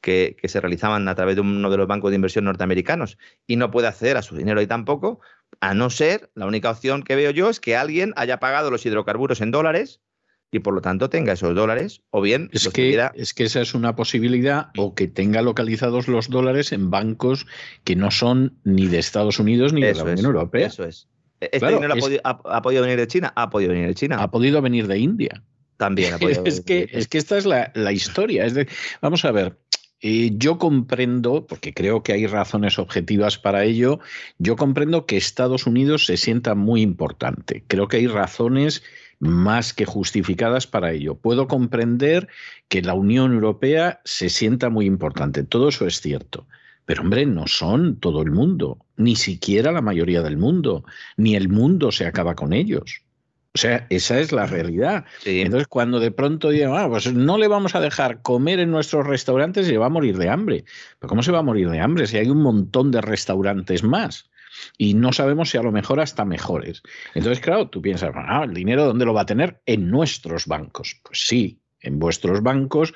que, que, se realizaban a través de uno de los bancos de inversión norteamericanos y no puede acceder a su dinero ahí tampoco, a no ser, la única opción que veo yo es que alguien haya pagado los hidrocarburos en dólares y por lo tanto tenga esos dólares, o bien es que, es que esa es una posibilidad, o que tenga localizados los dólares en bancos que no son ni de Estados Unidos ni de la Unión Europea. Eso es. E-, ¿Este dinero ha, podido, venir de China? Ha podido venir de China. Ha podido venir de India. También ha podido es, que, es que esta es la, historia. Es de, vamos a ver, eh, yo comprendo, porque creo que hay razones objetivas para ello, yo comprendo que Estados Unidos se sienta muy importante. Creo que hay razones más que justificadas para ello. Puedo comprender que la Unión Europea se sienta muy importante, todo eso es cierto. Pero hombre, no son todo el mundo, ni siquiera la mayoría del mundo, ni el mundo se acaba con ellos. O sea, esa es la realidad. Entonces, cuando de pronto digan, ah, pues no le vamos a dejar comer en nuestros restaurantes y va a morir de hambre. ¿Pero cómo se va a morir de hambre si hay un montón de restaurantes más? Y no sabemos si a lo mejor hasta mejores. Entonces, claro, tú piensas, ah, el dinero ¿dónde lo va a tener? En nuestros bancos. Pues sí, en vuestros bancos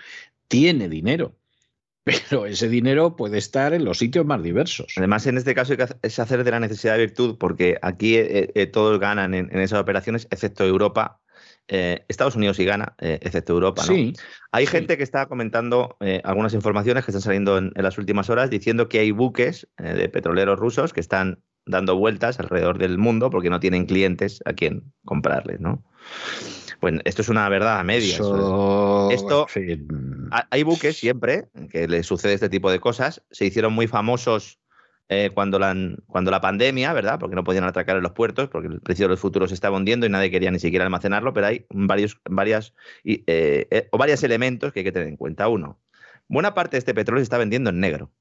tiene dinero. Pero ese dinero puede estar en los sitios más diversos. Además, en este caso es hacer de la necesidad de virtud, porque aquí eh, eh, todos ganan en, esas operaciones, excepto Europa, eh, Estados Unidos sí gana, excepto Europa. ¿no? Sí, hay gente que está comentando algunas informaciones que están saliendo en, las últimas horas diciendo que hay buques de petroleros rusos que están dando vueltas alrededor del mundo porque no tienen clientes a quien comprarles, ¿no? Pues esto es una verdad a medias. Esto, hay buques siempre que les sucede este tipo de cosas. Se hicieron muy famosos eh, cuando, la, cuando la pandemia, ¿verdad? Porque no podían atracar en los puertos, porque el precio de los futuros se estaba hundiendo y nadie quería ni siquiera almacenarlo, pero hay varios, varias, eh, eh, o varios elementos que hay que tener en cuenta. Uno, buena parte de este petróleo se está vendiendo en negro.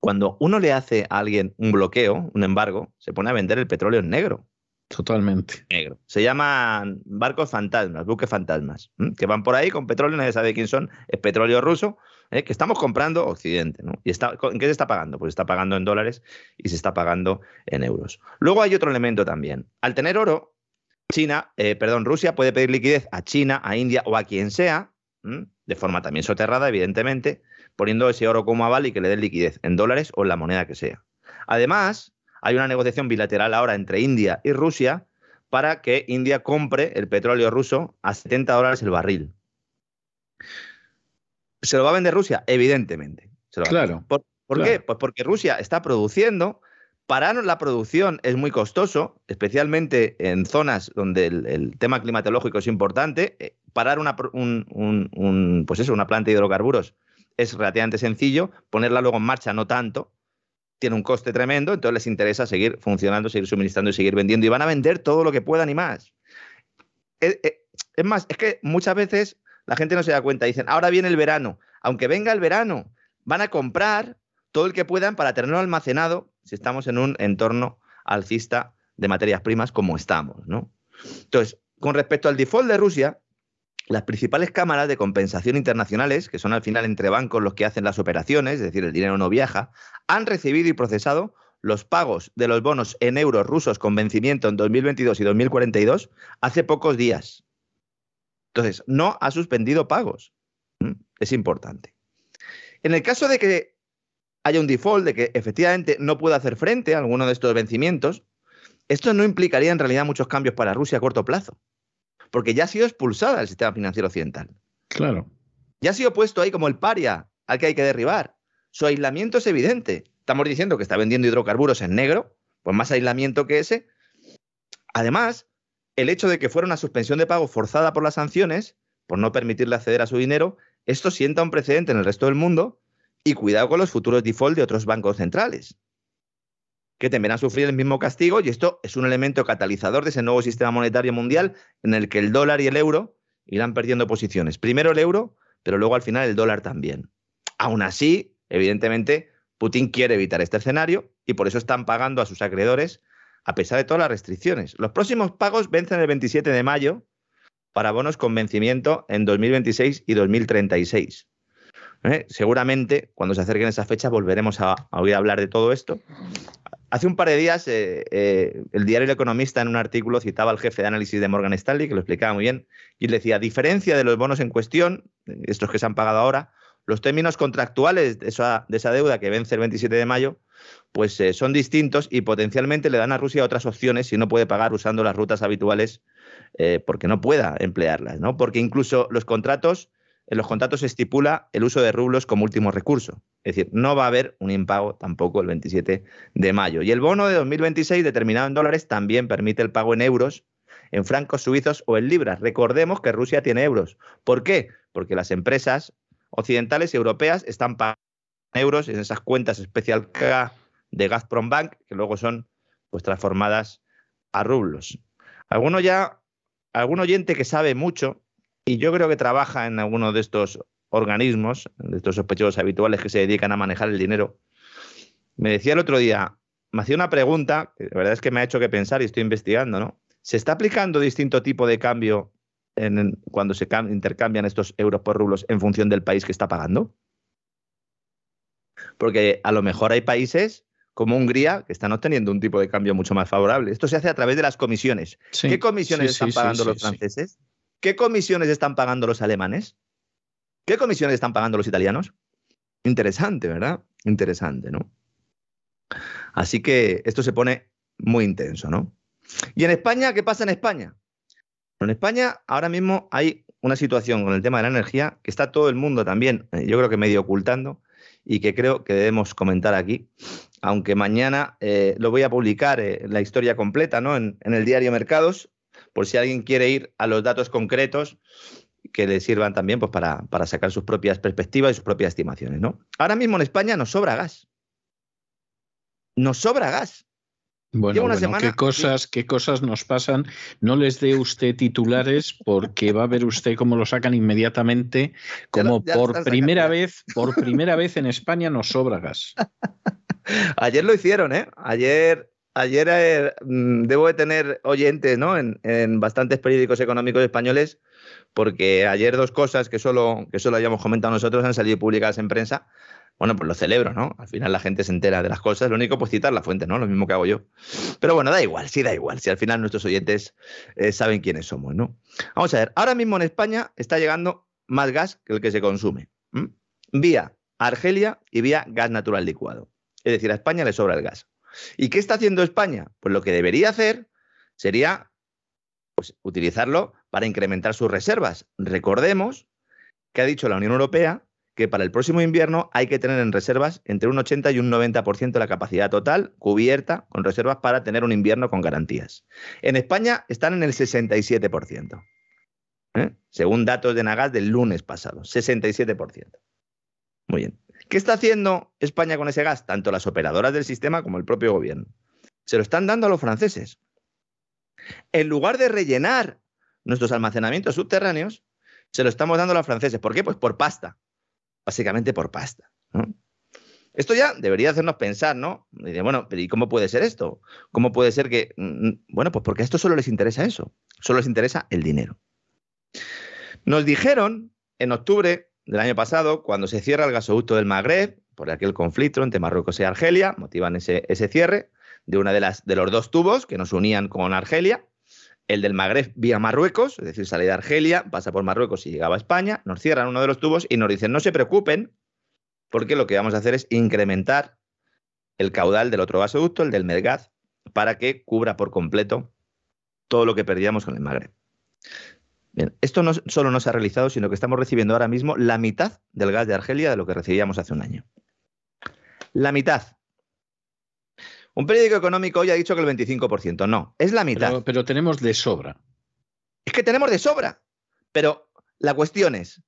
Cuando uno le hace a alguien un bloqueo, un embargo, se pone a vender el petróleo en negro. Totalmente. Negro. Se llaman barcos fantasmas, buques fantasmas, que van por ahí con petróleo, nadie sabe quién son, es petróleo ruso, ¿eh? que estamos comprando Occidente. ¿no? ¿Y ¿En qué se está pagando? Pues está pagando en dólares y se está pagando en euros. Luego hay otro elemento también. Al tener oro, China, eh, perdón, Rusia puede pedir liquidez a China, a India o a quien sea, de forma también soterrada, evidentemente, poniendo ese oro como aval y que le den liquidez en dólares o en la moneda que sea. Además, hay una negociación bilateral ahora entre India y Rusia para que India compre el petróleo ruso a 70 dólares el barril. ¿Se lo va a vender Rusia? Evidentemente. claro. ¿Por, qué? Pues porque Rusia está produciendo. Parar la producción es muy costoso, especialmente en zonas donde el, tema climatológico es importante. Eh, parar una, pues eso, una planta de hidrocarburos es relativamente sencillo, ponerla luego en marcha no tanto tiene un coste tremendo, entonces les interesa seguir funcionando, seguir suministrando y seguir vendiendo. Y van a vender todo lo que puedan y más. Es, más, es que muchas veces la gente no se da cuenta. Dicen, ahora viene el verano. Aunque venga el verano, van a comprar todo el que puedan para tenerlo almacenado si estamos en un entorno alcista de materias primas como estamos. ¿no? Entonces, con respecto al default de Rusia, las principales cámaras de compensación internacionales, que son al final entre bancos los que hacen las operaciones, es decir, el dinero no viaja, han recibido y procesado los pagos de los bonos en euros rusos con vencimiento en 2022 y 2042 hace pocos días. Entonces, no ha suspendido pagos. ¿Mm? Es importante. En el caso de que haya un default, de que efectivamente no pueda hacer frente a alguno de estos vencimientos, esto no implicaría en realidad muchos cambios para Rusia a corto plazo porque ya ha sido expulsada del sistema financiero occidental. Claro. Ya ha sido puesto ahí como el paria al que hay que derribar. Su aislamiento es evidente. Estamos diciendo que está vendiendo hidrocarburos en negro, pues más aislamiento que ese. Además, el hecho de que fuera una suspensión de pago forzada por las sanciones, por no permitirle acceder a su dinero, esto sienta un precedente en el resto del mundo y cuidado con los futuros default de otros bancos centrales que temerán sufrir el mismo castigo y esto es un elemento catalizador de ese nuevo sistema monetario mundial en el que el dólar y el euro irán perdiendo posiciones. Primero el euro, pero luego al final el dólar también. Aún así, evidentemente, Putin quiere evitar este escenario y por eso están pagando a sus acreedores a pesar de todas las restricciones. Los próximos pagos vencen el 27 de mayo para bonos con vencimiento en 2026 y 2036. ¿Eh? Seguramente cuando se acerquen esas fechas volveremos a, oír hablar de todo esto. Hace un par de días, eh, eh, el diario El Economista en un artículo citaba al jefe de análisis de Morgan Stanley, que lo explicaba muy bien, y le decía, a diferencia de los bonos en cuestión, estos que se han pagado ahora, los términos contractuales de esa, deuda que vence el 27 de mayo, pues eh, son distintos y potencialmente le dan a Rusia otras opciones si no puede pagar usando las rutas habituales porque no pueda emplearlas, ¿no? Porque incluso los contratos en los contratos se estipula el uso de rublos como último recurso. Es decir, no va a haber un impago tampoco el 27 de mayo. Y el bono de 2026, determinado en dólares, también permite el pago en euros, en francos suizos o en libras. Recordemos que Rusia tiene euros. ¿Por qué? Porque las empresas occidentales y europeas están pagando euros en esas cuentas especial de Gazprom Bank, que luego son pues, transformadas a rublos. Alguno ya, algún oyente que sabe mucho y yo creo que trabaja en alguno de estos organismos, de estos sospechosos habituales que se dedican a manejar el dinero. Me decía el otro día, me hacía una pregunta, que la verdad es que me ha hecho que pensar y estoy investigando, ¿no? ¿Se está aplicando distinto tipo de cambio en, cuando se intercambian estos euros por rublos en función del país que está pagando? Porque a lo mejor hay países como Hungría que están obteniendo un tipo de cambio mucho más favorable. Esto se hace a través de las comisiones. ¿Qué comisiones están pagando los franceses? ¿Qué comisiones están pagando los alemanes? ¿Qué comisiones están pagando los italianos? Interesante, ¿verdad? Interesante, ¿no? Así que esto se pone muy intenso, ¿no? ¿Y en España qué pasa en España? En España ahora mismo hay una situación con el tema de la energía que está todo el mundo también, eh, yo creo que medio ocultando y que creo que debemos comentar aquí, aunque mañana eh, lo voy a publicar eh, la historia completa ¿no? en, el diario Mercados por si alguien quiere ir a los datos concretos que le sirvan también pues, para, sacar sus propias perspectivas y sus propias estimaciones. ¿no? Ahora mismo en España nos sobra gas. Nos sobra gas. Bueno, ¿qué, cosas, ¿qué cosas nos pasan? No les dé usted titulares porque va a ver usted cómo lo sacan inmediatamente, como por primera vez, por primera vez en España nos sobra gas. Ayer lo hicieron, ¿eh? Ayer ayer eh, mm, debo de tener oyentes ¿no? en, bastantes periódicos económicos españoles, porque ayer dos cosas que solo, que solo hayamos comentado nosotros han salido publicadas en prensa. Bueno, pues lo celebro, ¿no? Al final la gente se entera de las cosas. Lo único, pues citar la fuente, ¿no? Lo mismo que hago yo. Pero bueno, da igual, sí da igual. Si al final nuestros oyentes eh, saben quiénes somos, ¿no? Vamos a ver, ahora mismo en España está llegando más gas que el que se consume. Vía Argelia y vía gas natural licuado. Es decir, a España le sobra el gas. ¿Y qué está haciendo España? Pues lo que debería hacer sería pues, utilizarlo para incrementar sus reservas. Recordemos que ha dicho la Unión Europea que para el próximo invierno hay que tener en reservas entre un 80 y un 90% de la capacidad total cubierta con reservas para tener un invierno con garantías. En España están en el 67%, ¿eh? según datos de Nagas del lunes pasado, 67%. Muy bien. ¿Qué está haciendo España con ese gas? Tanto las operadoras del sistema como el propio gobierno. Se lo están dando a los franceses. En lugar de rellenar nuestros almacenamientos subterráneos, se lo estamos dando a los franceses. ¿Por qué? Pues por pasta. Básicamente por pasta. Esto ya debería hacernos pensar, ¿no? Y de, bueno, ¿y cómo puede ser esto? ¿Cómo puede ser que.? Bueno, pues porque a esto solo les interesa eso. Solo les interesa el dinero. Nos dijeron en octubre del año pasado, cuando se cierra el gasoducto del Magreb, por aquel conflicto entre Marruecos y Argelia, motivan ese, ese cierre de una de las de los dos tubos que nos unían con Argelia, el del Magreb vía Marruecos, es decir, sale de Argelia, pasa por Marruecos y llegaba a España, nos cierran uno de los tubos y nos dicen, no se preocupen, porque lo que vamos a hacer es incrementar el caudal del otro gasoducto, el del Medgaz, para que cubra por completo todo lo que perdíamos con el Magreb. Bien, esto no solo no se ha realizado, sino que estamos recibiendo ahora mismo la mitad del gas de Argelia de lo que recibíamos hace un año. La mitad. Un periódico económico hoy ha dicho que el 25%. No, es la mitad. Pero, pero tenemos de sobra. Es que tenemos de sobra. Pero la cuestión es,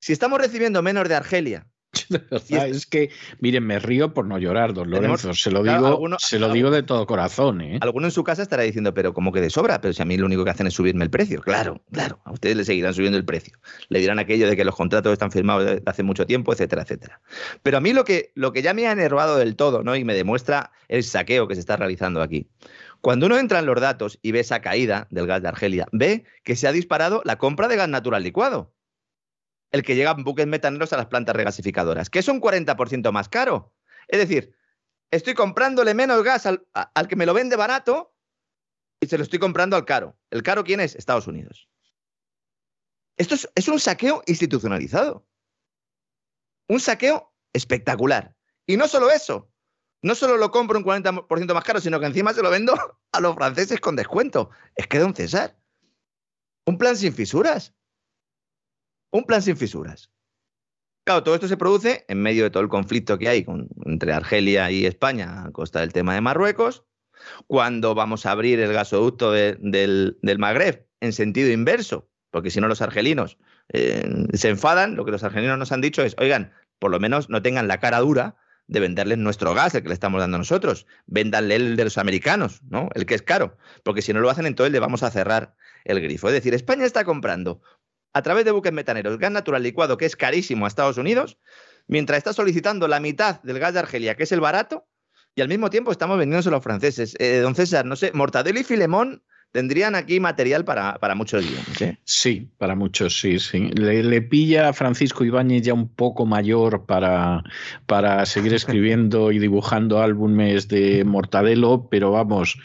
si estamos recibiendo menos de Argelia de verdad, es que, miren, me río por no llorar, don Lorenzo. Se lo digo, alguno, se lo digo de todo corazón. ¿eh? Alguno en su casa estará diciendo, pero como que de sobra, pero si a mí lo único que hacen es subirme el precio. Claro, claro, a ustedes le seguirán subiendo el precio. Le dirán aquello de que los contratos están firmados desde hace mucho tiempo, etcétera, etcétera. Pero a mí lo que, lo que ya me ha enervado del todo, ¿no? Y me demuestra el saqueo que se está realizando aquí. Cuando uno entra en los datos y ve esa caída del gas de Argelia, ve que se ha disparado la compra de gas natural licuado el que llegan buques metaneros a las plantas regasificadoras, que es un 40% más caro. Es decir, estoy comprándole menos gas al, que me lo vende barato y se lo estoy comprando al caro. ¿El caro quién es? Estados Unidos. Esto es, es un saqueo institucionalizado. Un saqueo espectacular. Y no solo eso, no solo lo compro un 40% más caro, sino que encima se lo vendo a los franceses con descuento. Es que, don César, un plan sin fisuras. Un plan sin fisuras. Claro, todo esto se produce en medio de todo el conflicto que hay entre Argelia y España a costa del tema de Marruecos, cuando vamos a abrir el gasoducto de, del, Magreb en sentido inverso, porque si no los argelinos eh, se enfadan, lo que los argelinos nos han dicho es, oigan, por lo menos no tengan la cara dura de venderles nuestro gas, el que le estamos dando nosotros, véndanle el de los americanos, ¿no? El que es caro, porque si no lo hacen entonces le vamos a cerrar el grifo. Es decir, España está comprando a través de buques metaneros gas natural licuado, que es carísimo a Estados Unidos, mientras está solicitando la mitad del gas de Argelia, que es el barato, y al mismo tiempo estamos vendiéndose a los franceses. Eh, don César, no sé, Mortadelo y Filemón tendrían aquí material para, para muchos guiones. ¿eh? Sí, para muchos, sí, sí. Le, le, pilla a Francisco Ibáñez ya un poco mayor para, para seguir escribiendo y dibujando álbumes de Mortadelo, pero vamos,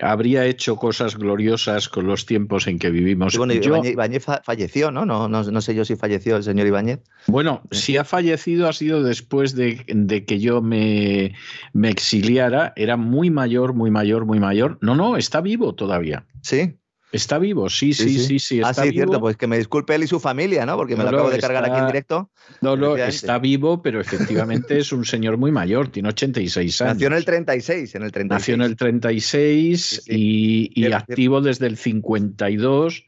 habría hecho cosas gloriosas con los tiempos en que vivimos. Y bueno, yo, Ibáñez, Ibáñez, falleció, ¿no? ¿no? No, no sé yo si falleció el señor Ibáñez. Bueno, si ha fallecido ha sido después de, de que yo me, me exiliara. Era muy mayor, muy mayor, muy mayor. No, no, está vivo todavía. Sí. Está vivo, sí, sí, sí, sí. sí ah, sí, vivo. cierto, pues que me disculpe él y su familia, ¿no? Porque me no, lo acabo de está... cargar aquí en directo. No, no, está vivo, pero efectivamente es un señor muy mayor, tiene 86 años. Nació en el 36, en el 36. Nació en el 36 sí, y, y activo desde el 52.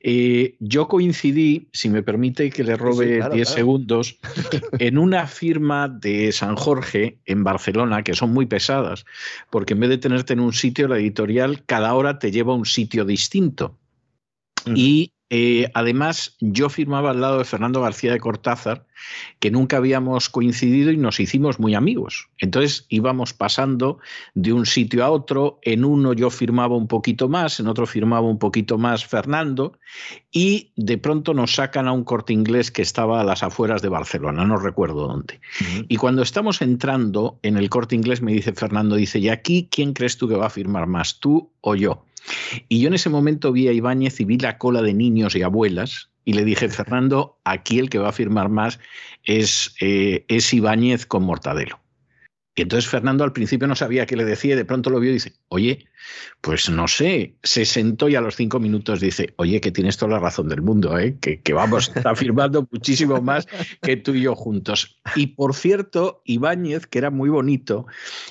Eh, yo coincidí, si me permite que le robe 10 claro, claro. segundos, en una firma de San Jorge en Barcelona, que son muy pesadas, porque en vez de tenerte en un sitio, la editorial cada hora te lleva a un sitio distinto. Y eh, además, yo firmaba al lado de Fernando García de Cortázar, que nunca habíamos coincidido y nos hicimos muy amigos. Entonces íbamos pasando de un sitio a otro, en uno yo firmaba un poquito más, en otro firmaba un poquito más Fernando, y de pronto nos sacan a un corte inglés que estaba a las afueras de Barcelona, no recuerdo dónde. Y cuando estamos entrando en el corte inglés, me dice Fernando, dice, ¿y aquí quién crees tú que va a firmar más, tú o yo? Y yo en ese momento vi a Ibáñez y vi la cola de niños y abuelas y le dije, Fernando, aquí el que va a firmar más es, eh, es Ibáñez con Mortadelo. Y entonces Fernando al principio no sabía qué le decía y de pronto lo vio y dice, oye, pues no sé, se sentó y a los cinco minutos dice, oye, que tienes toda la razón del mundo, ¿eh? que, que vamos, está firmando muchísimo más que tú y yo juntos. Y por cierto, Ibáñez, que era muy bonito,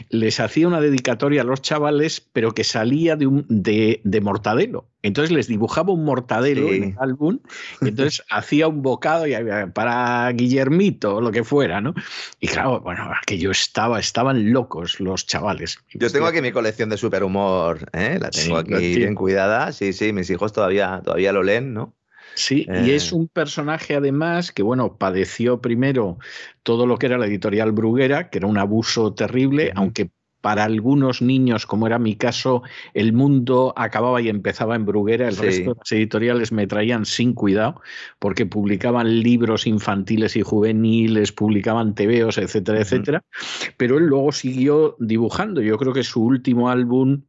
les hacía una dedicatoria a los chavales, pero que salía de, un, de, de Mortadelo. Entonces les dibujaba un mortadelo sí. en el álbum, y entonces hacía un bocado y para Guillermito o lo que fuera, ¿no? Y claro, bueno, aquello estaba, estaban locos los chavales. Yo tengo aquí mi colección de superhumor, ¿eh? la tengo sí, aquí bien cuidada. Sí, sí, mis hijos todavía, todavía lo leen, ¿no? Sí, eh. y es un personaje además que, bueno, padeció primero todo lo que era la editorial Bruguera, que era un abuso terrible, aunque para algunos niños, como era mi caso, el mundo acababa y empezaba en Bruguera, el sí. resto de las editoriales me traían sin cuidado, porque publicaban libros infantiles y juveniles, publicaban tebeos, etcétera, uh -huh. etcétera. Pero él luego siguió dibujando. Yo creo que su último álbum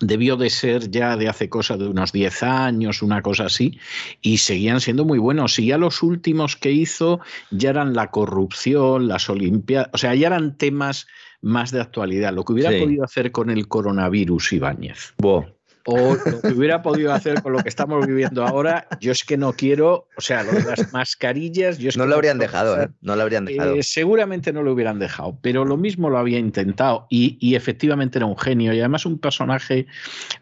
debió de ser ya de hace cosa de unos 10 años, una cosa así, y seguían siendo muy buenos. Y ya los últimos que hizo ya eran la corrupción, las Olimpiadas, o sea, ya eran temas más de actualidad. Lo que hubiera sí. podido hacer con el coronavirus, Ibáñez. Wow. O lo que hubiera podido hacer con lo que estamos viviendo ahora, yo es que no quiero, o sea, lo de las mascarillas. Yo es no que lo habrían dejado, ¿eh? No lo habrían dejado. Eh, seguramente no lo hubieran dejado, pero lo mismo lo había intentado y, y, efectivamente era un genio y además un personaje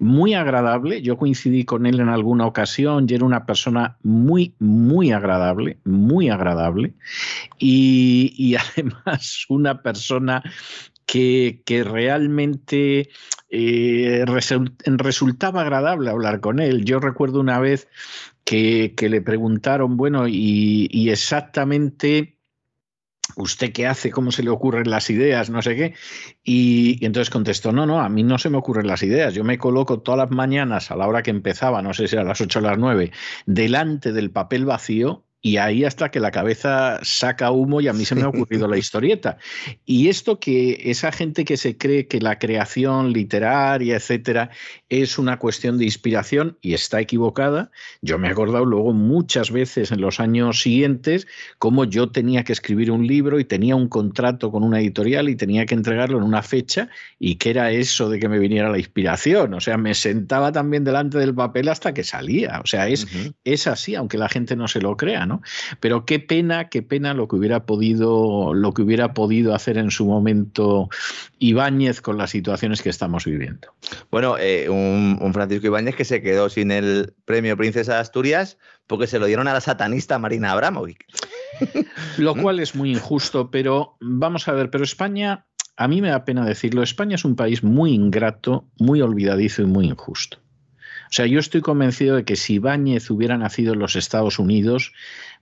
muy agradable. Yo coincidí con él en alguna ocasión y era una persona muy, muy agradable, muy agradable y, y además una persona que, realmente eh, resultaba agradable hablar con él. Yo recuerdo una vez que, le preguntaron, bueno, y, exactamente ¿usted qué hace? ¿Cómo se le ocurren las ideas? No sé qué. Y, entonces contestó, no, no, a mí no se me ocurren las ideas. Yo me coloco todas las mañanas a la hora que empezaba, no sé si a las 8 o las 9, delante del papel vacío y ahí hasta que la cabeza saca humo y a mí se me ha ocurrido la historieta. Y esto que esa gente que se cree que la creación literaria, etcétera, es una cuestión de inspiración y está equivocada, yo me he acordado luego muchas veces en los años siguientes cómo yo tenía que escribir un libro y tenía un contrato con una editorial y tenía que entregarlo en una fecha y que era eso de que me viniera la inspiración. O sea, me sentaba también delante del papel hasta que salía. O sea, es, uh -huh. es así, aunque la gente no se lo crea, ¿no? Pero qué pena, qué pena lo que hubiera podido, lo que hubiera podido hacer en su momento Ibáñez con las situaciones que estamos viviendo. Bueno, eh, un, un, Francisco Ibáñez que se quedó sin el premio Princesa de Asturias porque se lo dieron a la satanista Marina Abramovic. Lo cual es muy injusto, pero vamos a ver, pero España, a mí me da pena decirlo, España es un país muy ingrato, muy olvidadizo y muy injusto. O sea, yo estoy convencido de que si Ibáñez hubiera nacido en los Estados Unidos,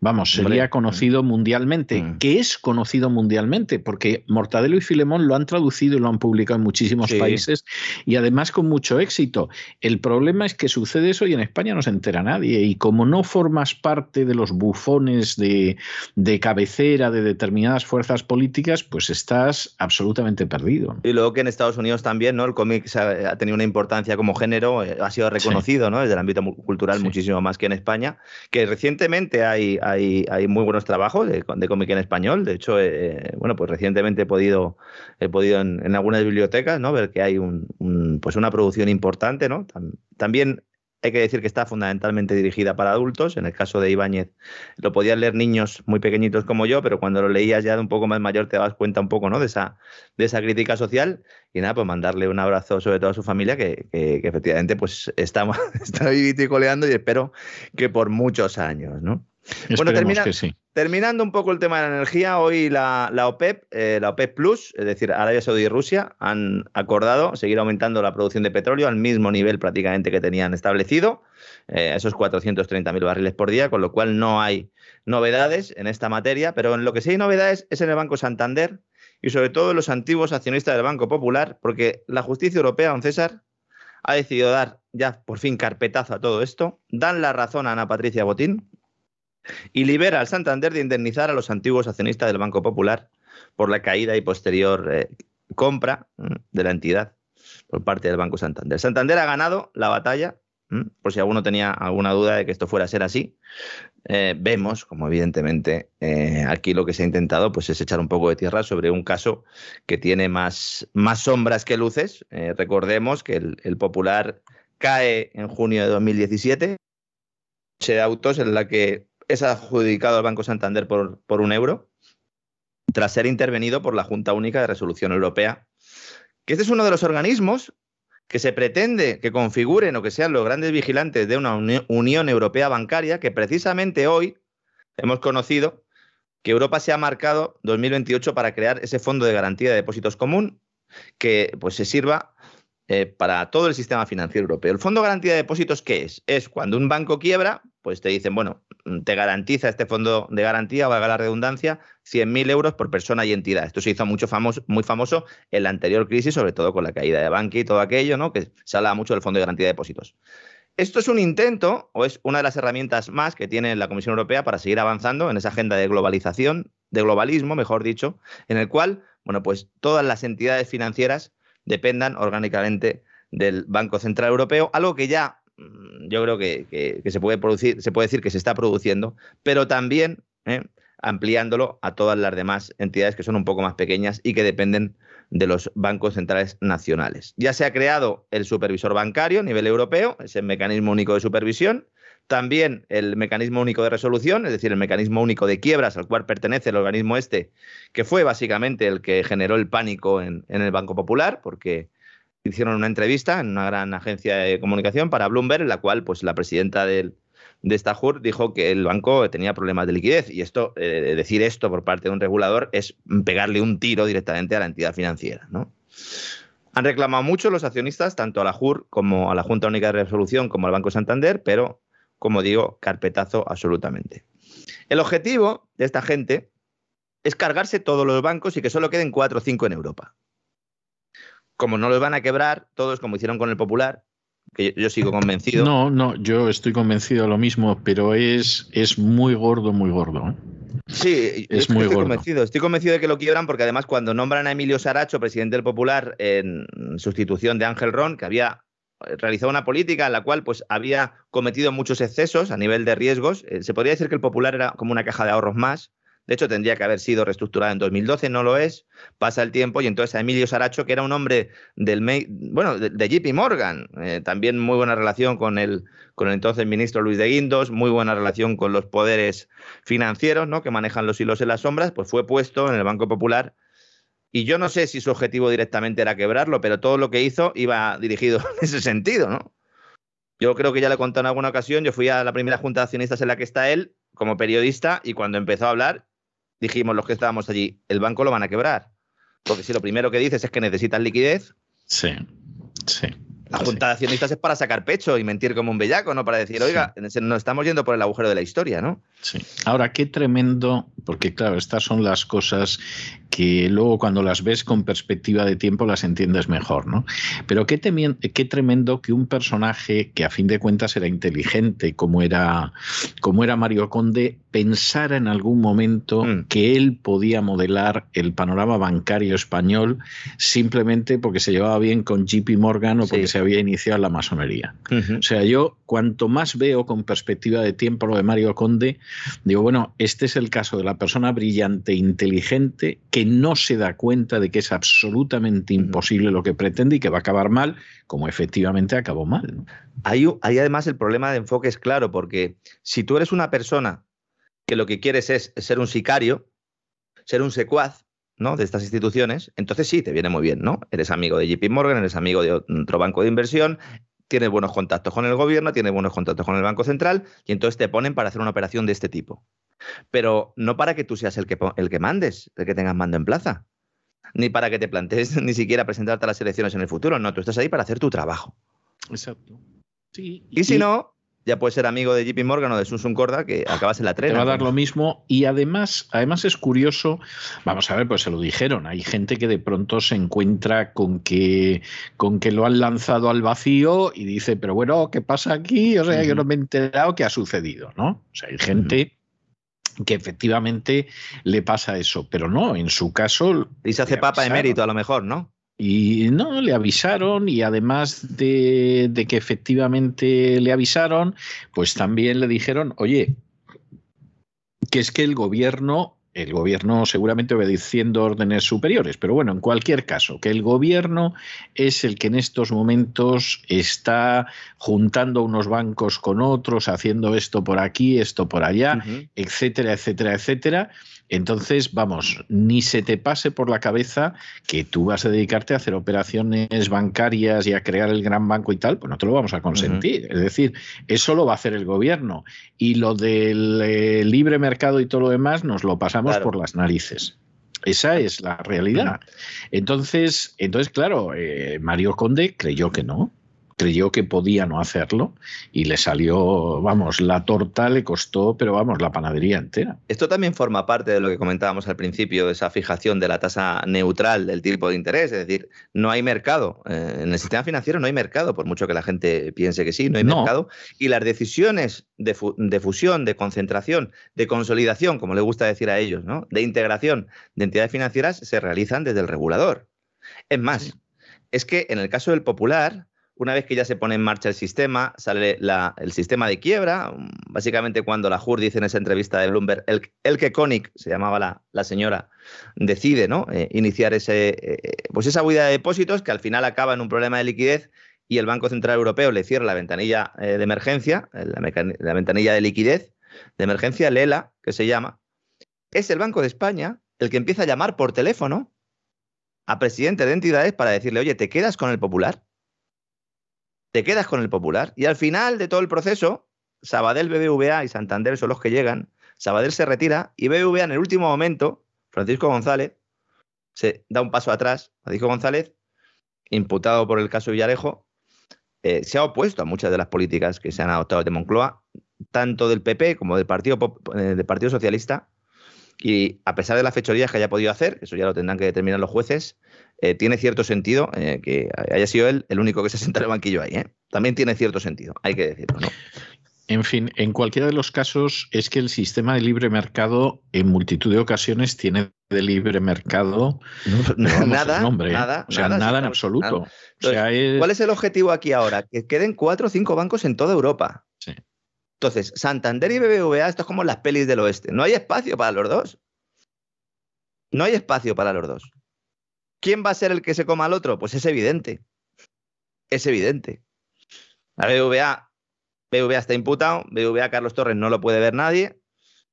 vamos, sería conocido mundialmente, mm. que es conocido mundialmente, porque Mortadelo y Filemón lo han traducido y lo han publicado en muchísimos sí. países y además con mucho éxito. El problema es que sucede eso y en España no se entera nadie y como no formas parte de los bufones de, de cabecera de determinadas fuerzas políticas, pues estás absolutamente perdido. Y luego que en Estados Unidos también, ¿no? El cómic ha tenido una importancia como género, eh, ha sido reconocido, sí. ¿no? Desde el ámbito cultural sí. muchísimo más que en España, que recientemente hay, hay, muy buenos trabajos de, cómic en español. De hecho, eh, bueno, pues recientemente he podido, he podido en, algunas bibliotecas, ¿no? Ver que hay pues una producción importante. También hay que decir que está fundamentalmente dirigida para adultos. En el caso de Ibáñez, lo podían leer niños muy pequeñitos como yo, pero cuando lo leías ya de un poco más mayor te das cuenta un poco ¿no? de, esa, de esa crítica social. Y nada, pues mandarle un abrazo sobre todo a su familia, que efectivamente pues está, está vivito y coleando y espero que por muchos años, ¿no? Bueno, termina, que sí. terminando un poco el tema de la energía, hoy la, OPEP, eh, la OPEP Plus, es decir, Arabia Saudí y Rusia, han acordado seguir aumentando la producción de petróleo al mismo nivel prácticamente que tenían establecido, eh, esos 430.000 barriles por día, con lo cual no hay novedades en esta materia, pero en lo que sí hay novedades es en el Banco Santander y sobre todo en los antiguos accionistas del Banco Popular, porque la justicia europea, don César, ha decidido dar ya por fin carpetazo a todo esto, dan la razón a Ana Patricia Botín, y libera al Santander de indemnizar a los antiguos accionistas del Banco Popular por la caída y posterior eh, compra mm, de la entidad por parte del Banco Santander. Santander ha ganado la batalla, mm, por si alguno tenía alguna duda de que esto fuera a ser así. Eh, vemos, como evidentemente eh, aquí lo que se ha intentado pues, es echar un poco de tierra sobre un caso que tiene más, más sombras que luces. recordemos que el, Popular cae en junio de 2017 de autos en la que es adjudicado al Banco Santander por, por un euro, tras ser intervenido por la Junta Única de Resolución Europea, que este es uno de los organismos que se pretende que configuren o que sean los grandes vigilantes de una Unión Europea Bancaria, que precisamente hoy hemos conocido que Europa se ha marcado 2028 para crear ese fondo de garantía de depósitos común que pues se sirva eh, para todo el sistema financiero europeo. El fondo de garantía de depósitos, ¿qué es? Es cuando un banco quiebra, pues te dicen, bueno, mm, te garantiza este fondo de garantía, valga la redundancia, 100.000 euros por persona y entidad. Esto se hizo mucho famoso, muy famoso en la anterior crisis, sobre todo con la caída de Bankia y todo aquello, ¿no? que se hablaba mucho del fondo de garantía de depósitos. Esto es un intento, o es una de las herramientas más que tiene la Comisión Europea para seguir avanzando en esa agenda de globalización, de globalismo, mejor dicho, en el cual, bueno, pues todas las entidades financieras dependan orgánicamente del Banco Central Europeo, algo que ya yo creo que, se puede producir, se puede decir que se está produciendo, pero también ¿eh? ampliándolo a todas las demás entidades que son un poco más pequeñas y que dependen de los bancos centrales nacionales. Ya se ha creado el supervisor bancario a nivel europeo, ese mecanismo único de supervisión, también el mecanismo único de resolución, es decir, el mecanismo único de quiebras al cual pertenece el organismo este, que fue básicamente el que generó el pánico en el Banco Popular, porque hicieron una entrevista en una gran agencia de comunicación para Bloomberg, en la cual pues, la presidenta de esta JUR dijo que el banco tenía problemas de liquidez. Y esto, eh, decir esto por parte de un regulador es pegarle un tiro directamente a la entidad financiera. ¿no? Han reclamado mucho los accionistas, tanto a la JUR como a la Junta Única de Resolución, como al Banco Santander, pero, como digo, carpetazo absolutamente. El objetivo de esta gente es cargarse todos los bancos y que solo queden cuatro o cinco en Europa como no los van a quebrar todos, como hicieron con el Popular, que yo, sigo convencido. No, no, yo estoy convencido de lo mismo, pero es, es muy gordo, muy gordo. ¿eh? Sí, es muy estoy convencido. Estoy convencido de que lo quiebran porque además cuando nombran a Emilio Saracho, presidente del Popular, en sustitución de Ángel Ron, que había realizado una política en la cual pues había cometido muchos excesos a nivel de riesgos, eh, se podría decir que el Popular era como una caja de ahorros más, de hecho, tendría que haber sido reestructurada en 2012, no lo es. Pasa el tiempo y entonces a Emilio Saracho, que era un hombre del bueno, de, JP Morgan, eh, también muy buena relación con el, con el entonces ministro Luis de Guindos, muy buena relación con los poderes financieros, ¿no? Que manejan los hilos en las sombras, pues fue puesto en el Banco Popular. Y yo no sé si su objetivo directamente era quebrarlo, pero todo lo que hizo iba dirigido en ese sentido, ¿no? Yo creo que ya le he contado en alguna ocasión, yo fui a la primera junta de accionistas en la que está él, como periodista, y cuando empezó a hablar, dijimos los que estábamos allí, el banco lo van a quebrar. Porque si lo primero que dices es que necesitan liquidez. Sí, sí. La junta de accionistas es para sacar pecho y mentir como un bellaco, ¿no? Para decir, oiga, nos estamos yendo por el agujero de la historia, ¿no? Sí. Ahora, qué tremendo, porque claro, estas son las cosas que luego cuando las ves con perspectiva de tiempo las entiendes mejor, ¿no? Pero qué, qué tremendo que un personaje que a fin de cuentas era inteligente, como era, como era Mario Conde, pensara en algún momento mm. que él podía modelar el panorama bancario español simplemente porque se llevaba bien con JP Morgan o porque se había iniciado la masonería. O sea, yo cuanto más veo con perspectiva de tiempo lo de Mario Conde, digo, bueno, este es el caso de la persona brillante, inteligente, que no se da cuenta de que es absolutamente imposible lo que pretende y que va a acabar mal, como efectivamente acabó mal. Hay, además el problema de enfoque es claro, porque si tú eres una persona que lo que quieres es ser un sicario, ser un secuaz, ¿no? de estas instituciones, entonces sí, te viene muy bien, ¿no? Eres amigo de JP Morgan, eres amigo de otro banco de inversión, tienes buenos contactos con el gobierno, tienes buenos contactos con el Banco Central y entonces te ponen para hacer una operación de este tipo. Pero no para que tú seas el que, el que mandes, el que tengas mando en plaza, ni para que te plantees ni siquiera presentarte a las elecciones en el futuro. No, tú estás ahí para hacer tu trabajo. Exacto. Sí, y, si no, ya puedes ser amigo de JP Morgan o de Sun Corda, que acabas en la trena. Te va a dar lo mismo. Y además, además es curioso, vamos a ver, pues se lo dijeron. Hay gente que de pronto se encuentra con que, con que lo han lanzado al vacío y dice, pero bueno, ¿qué pasa aquí? O sea, yo no me he enterado qué ha sucedido, ¿no? O sea, hay gente. Que efectivamente le pasa eso, pero no, en su caso... Y se hace papa de mérito a lo mejor, ¿no? Y no, le avisaron y además de, que efectivamente le avisaron, pues también le dijeron, oye, que es que el gobierno, el gobierno seguramente obedeciendo órdenes superiores, pero bueno, en cualquier caso, que el gobierno es el que en estos momentos está juntando unos bancos con otros, haciendo esto por aquí, esto por allá, etcétera, etcétera, etcétera entonces, vamos, ni se te pase por la cabeza que tú vas a dedicarte a hacer operaciones bancarias y a crear el gran banco y tal, pues no te lo vamos a consentir. Es decir, eso lo va a hacer el gobierno. Y lo del eh, libre mercado y todo lo demás nos lo pasamos por las narices. Esa es la realidad. Entonces, entonces claro, eh, Mario Conde creyó que no creyó que podía no hacerlo y le salió, vamos, la torta le costó, pero vamos, la panadería entera. Esto también forma parte de lo que comentábamos al principio, esa fijación de la tasa neutral del tipo de interés, es decir, no hay mercado. Eh, en el sistema financiero no hay mercado, por mucho que la gente piense que sí, no hay mercado. Y las decisiones de, fusión, de concentración, de consolidación, como le gusta decir a ellos, ¿no? de integración de entidades financieras, se realizan desde el regulador. Es más, es que en el caso del popular, una vez que ya se pone en marcha el sistema, sale el sistema de quiebra. Básicamente, cuando la JUR dice en esa entrevista de Bloomberg, el, que Koenig, se llamaba la, señora, decide ¿no? Eh, iniciar ese, eh, pues esa huida de depósitos que al final acaba en un problema de liquidez y el Banco Central Europeo le cierra la ventanilla eh, de emergencia, la, ventanilla de liquidez de emergencia, Lela, que se llama. Es el Banco de España el que empieza a llamar por teléfono a presidentes de entidades para decirle, oye, ¿te quedas con el popular? Te quedas con el popular y al final de todo el proceso, Sabadell, BBVA y Santander son los que llegan. Sabadell se retira y BBVA en el último momento, Francisco González, se da un paso atrás. Francisco González, imputado por el caso Villarejo, eh, se ha opuesto a muchas de las políticas que se han adoptado de Moncloa, tanto del PP como del Partido, eh, del Partido Socialista. Y a pesar de las fechorías que haya podido hacer, eso ya lo tendrán que determinar los jueces, eh, tiene cierto sentido eh, que haya sido él el único que se senta en el banquillo ahí. ¿eh? También tiene cierto sentido, hay que decirlo, ¿no? En fin, en cualquiera de los casos es que el sistema de libre mercado en multitud de ocasiones tiene de libre mercado nada, nombre, nada, o sea, nada, en absoluto. ¿Cuál es el objetivo aquí ahora? Que queden cuatro o cinco bancos en toda Europa. Sí. Entonces, Santander y BBVA, esto es como las pelis del oeste. No hay espacio para los dos. No hay espacio para los dos. ¿Quién va a ser el que se coma al otro? Pues es evidente. Es evidente. La BVA, BVA está imputado, BVA Carlos Torres no lo puede ver nadie,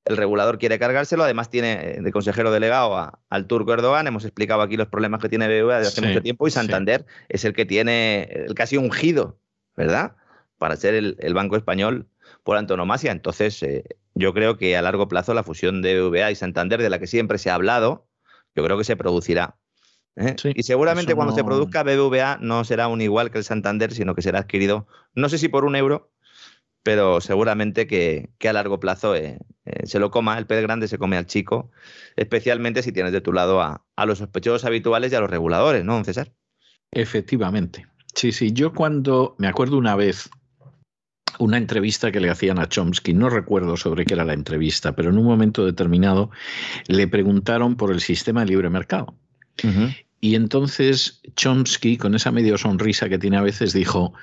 el regulador quiere cargárselo, además tiene eh, de consejero delegado al turco Erdogan, hemos explicado aquí los problemas que tiene BVA desde hace mucho tiempo y Santander es el que tiene, el casi ungido, ¿verdad? Para ser el, banco español por antonomasia. Entonces, eh, yo creo que a largo plazo la fusión de BVA y Santander, de la que siempre se ha hablado, yo creo que se producirá. ¿Eh? y seguramente cuando se produzca BBVA no será un igual que el Santander, sino que será adquirido, no sé si por un euro, pero seguramente que, a largo plazo eh, eh, se lo coma, el pez grande se come al chico, especialmente si tienes de tu lado a, los sospechosos habituales y a los reguladores, ¿no, César? Efectivamente. Sí, sí, yo cuando me acuerdo una vez una entrevista que le hacían a Chomsky, no recuerdo sobre qué era la entrevista, pero en un momento determinado le preguntaron por el sistema de libre mercado. Y entonces Chomsky, con esa medio sonrisa que tiene a veces, dijo,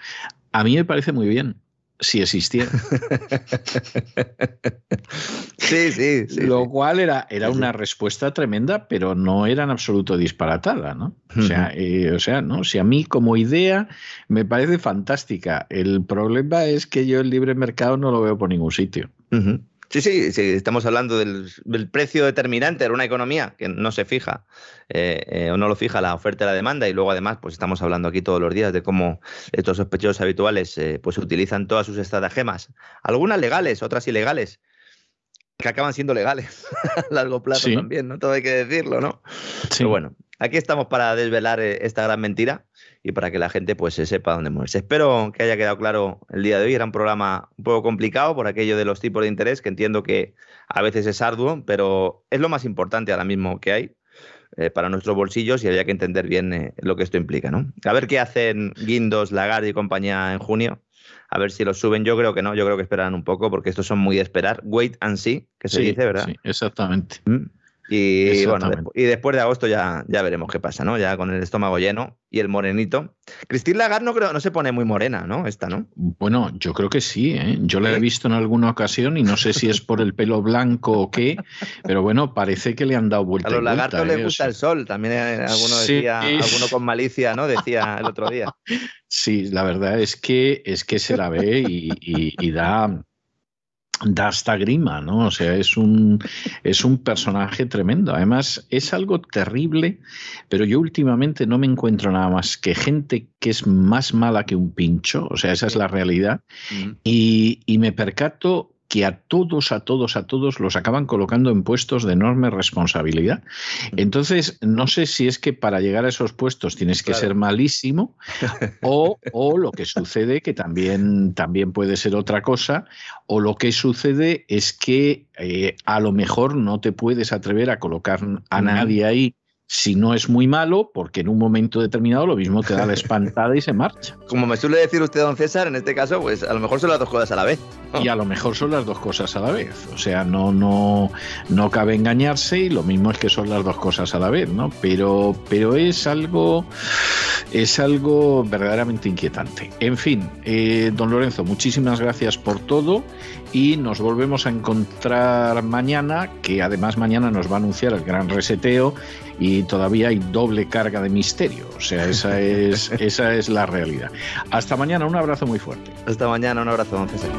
a mí me parece muy bien si existiera. sí, sí, Lo cual era, era una respuesta tremenda, pero no era en absoluto disparatada, ¿no? O sea, eh, o sea, ¿no? Si a mí como idea me parece fantástica, el problema es que yo el libre mercado no lo veo por ningún sitio. Sí, sí, sí, estamos hablando del, precio determinante de una economía que no se fija eh, eh, o no lo fija la oferta y la demanda y luego además pues estamos hablando aquí todos los días de cómo estos sospechosos habituales eh, pues utilizan todas sus estratagemas, algunas legales, otras ilegales, que acaban siendo legales a largo plazo también, ¿no? Todo hay que decirlo, ¿no? Sí. Pero bueno, aquí estamos para desvelar esta gran mentira y para que la gente pues se sepa dónde moverse. Espero que haya quedado claro el día de hoy. Era un programa un poco complicado por aquello de los tipos de interés, que entiendo que a veces es arduo, pero es lo más importante ahora mismo que hay eh, para nuestros bolsillos y había que entender bien eh, lo que esto implica. ¿no? A ver qué hacen Guindos, Lagarde y compañía en junio. A ver si los suben. Yo creo que no, yo creo que esperarán un poco porque estos son muy de esperar. Wait and see, que se dice, ¿verdad? Sí, exactamente. ¿Mm? Y bueno, y después de agosto ya, ya veremos qué pasa, ¿no? Ya con el estómago lleno y el morenito. Cristina Lagarde no, creo, no se pone muy morena, ¿no? Esta, ¿no? Bueno, yo creo que sí, ¿eh? Yo la he visto en alguna ocasión y no sé si es por el pelo blanco o qué, pero bueno, parece que le han dado vuelta. A los lagartos les ¿eh? gusta el sol, también eh, alguno decía, alguno con malicia, ¿no? Decía el otro día. Sí, la verdad es que es que se la ve y da da hasta grima, ¿no? O sea, es un, es un personaje tremendo. Además, es algo terrible, pero yo últimamente no me encuentro nada más que gente que es más mala que un pincho, o sea, esa es la realidad, y, y me percato que a todos, a todos, a todos los acaban colocando en puestos de enorme responsabilidad. Entonces, no sé si es que para llegar a esos puestos tienes que ser malísimo o, o, lo que sucede, que también, también puede ser otra cosa, o lo que sucede es que eh, a lo mejor no te puedes atrever a colocar a nadie ahí si no es muy malo, porque en un momento determinado lo mismo te da la espantada y se marcha. Como me suele decir usted, don César, en este caso, pues a lo mejor son las dos cosas a la vez. Y a lo mejor son las dos cosas a la vez. O sea, no, no, no cabe engañarse y lo mismo es que son las dos cosas a la vez, ¿no? Pero, pero es algo, es algo verdaderamente inquietante. En fin, eh, don Lorenzo, muchísimas gracias por todo y nos volvemos a encontrar mañana, que además mañana nos va a anunciar el gran reseteo y todavía hay doble carga de misterio. O sea, esa es, esa es la realidad. Hasta mañana, un abrazo muy fuerte. Hasta mañana, un abrazo, don César.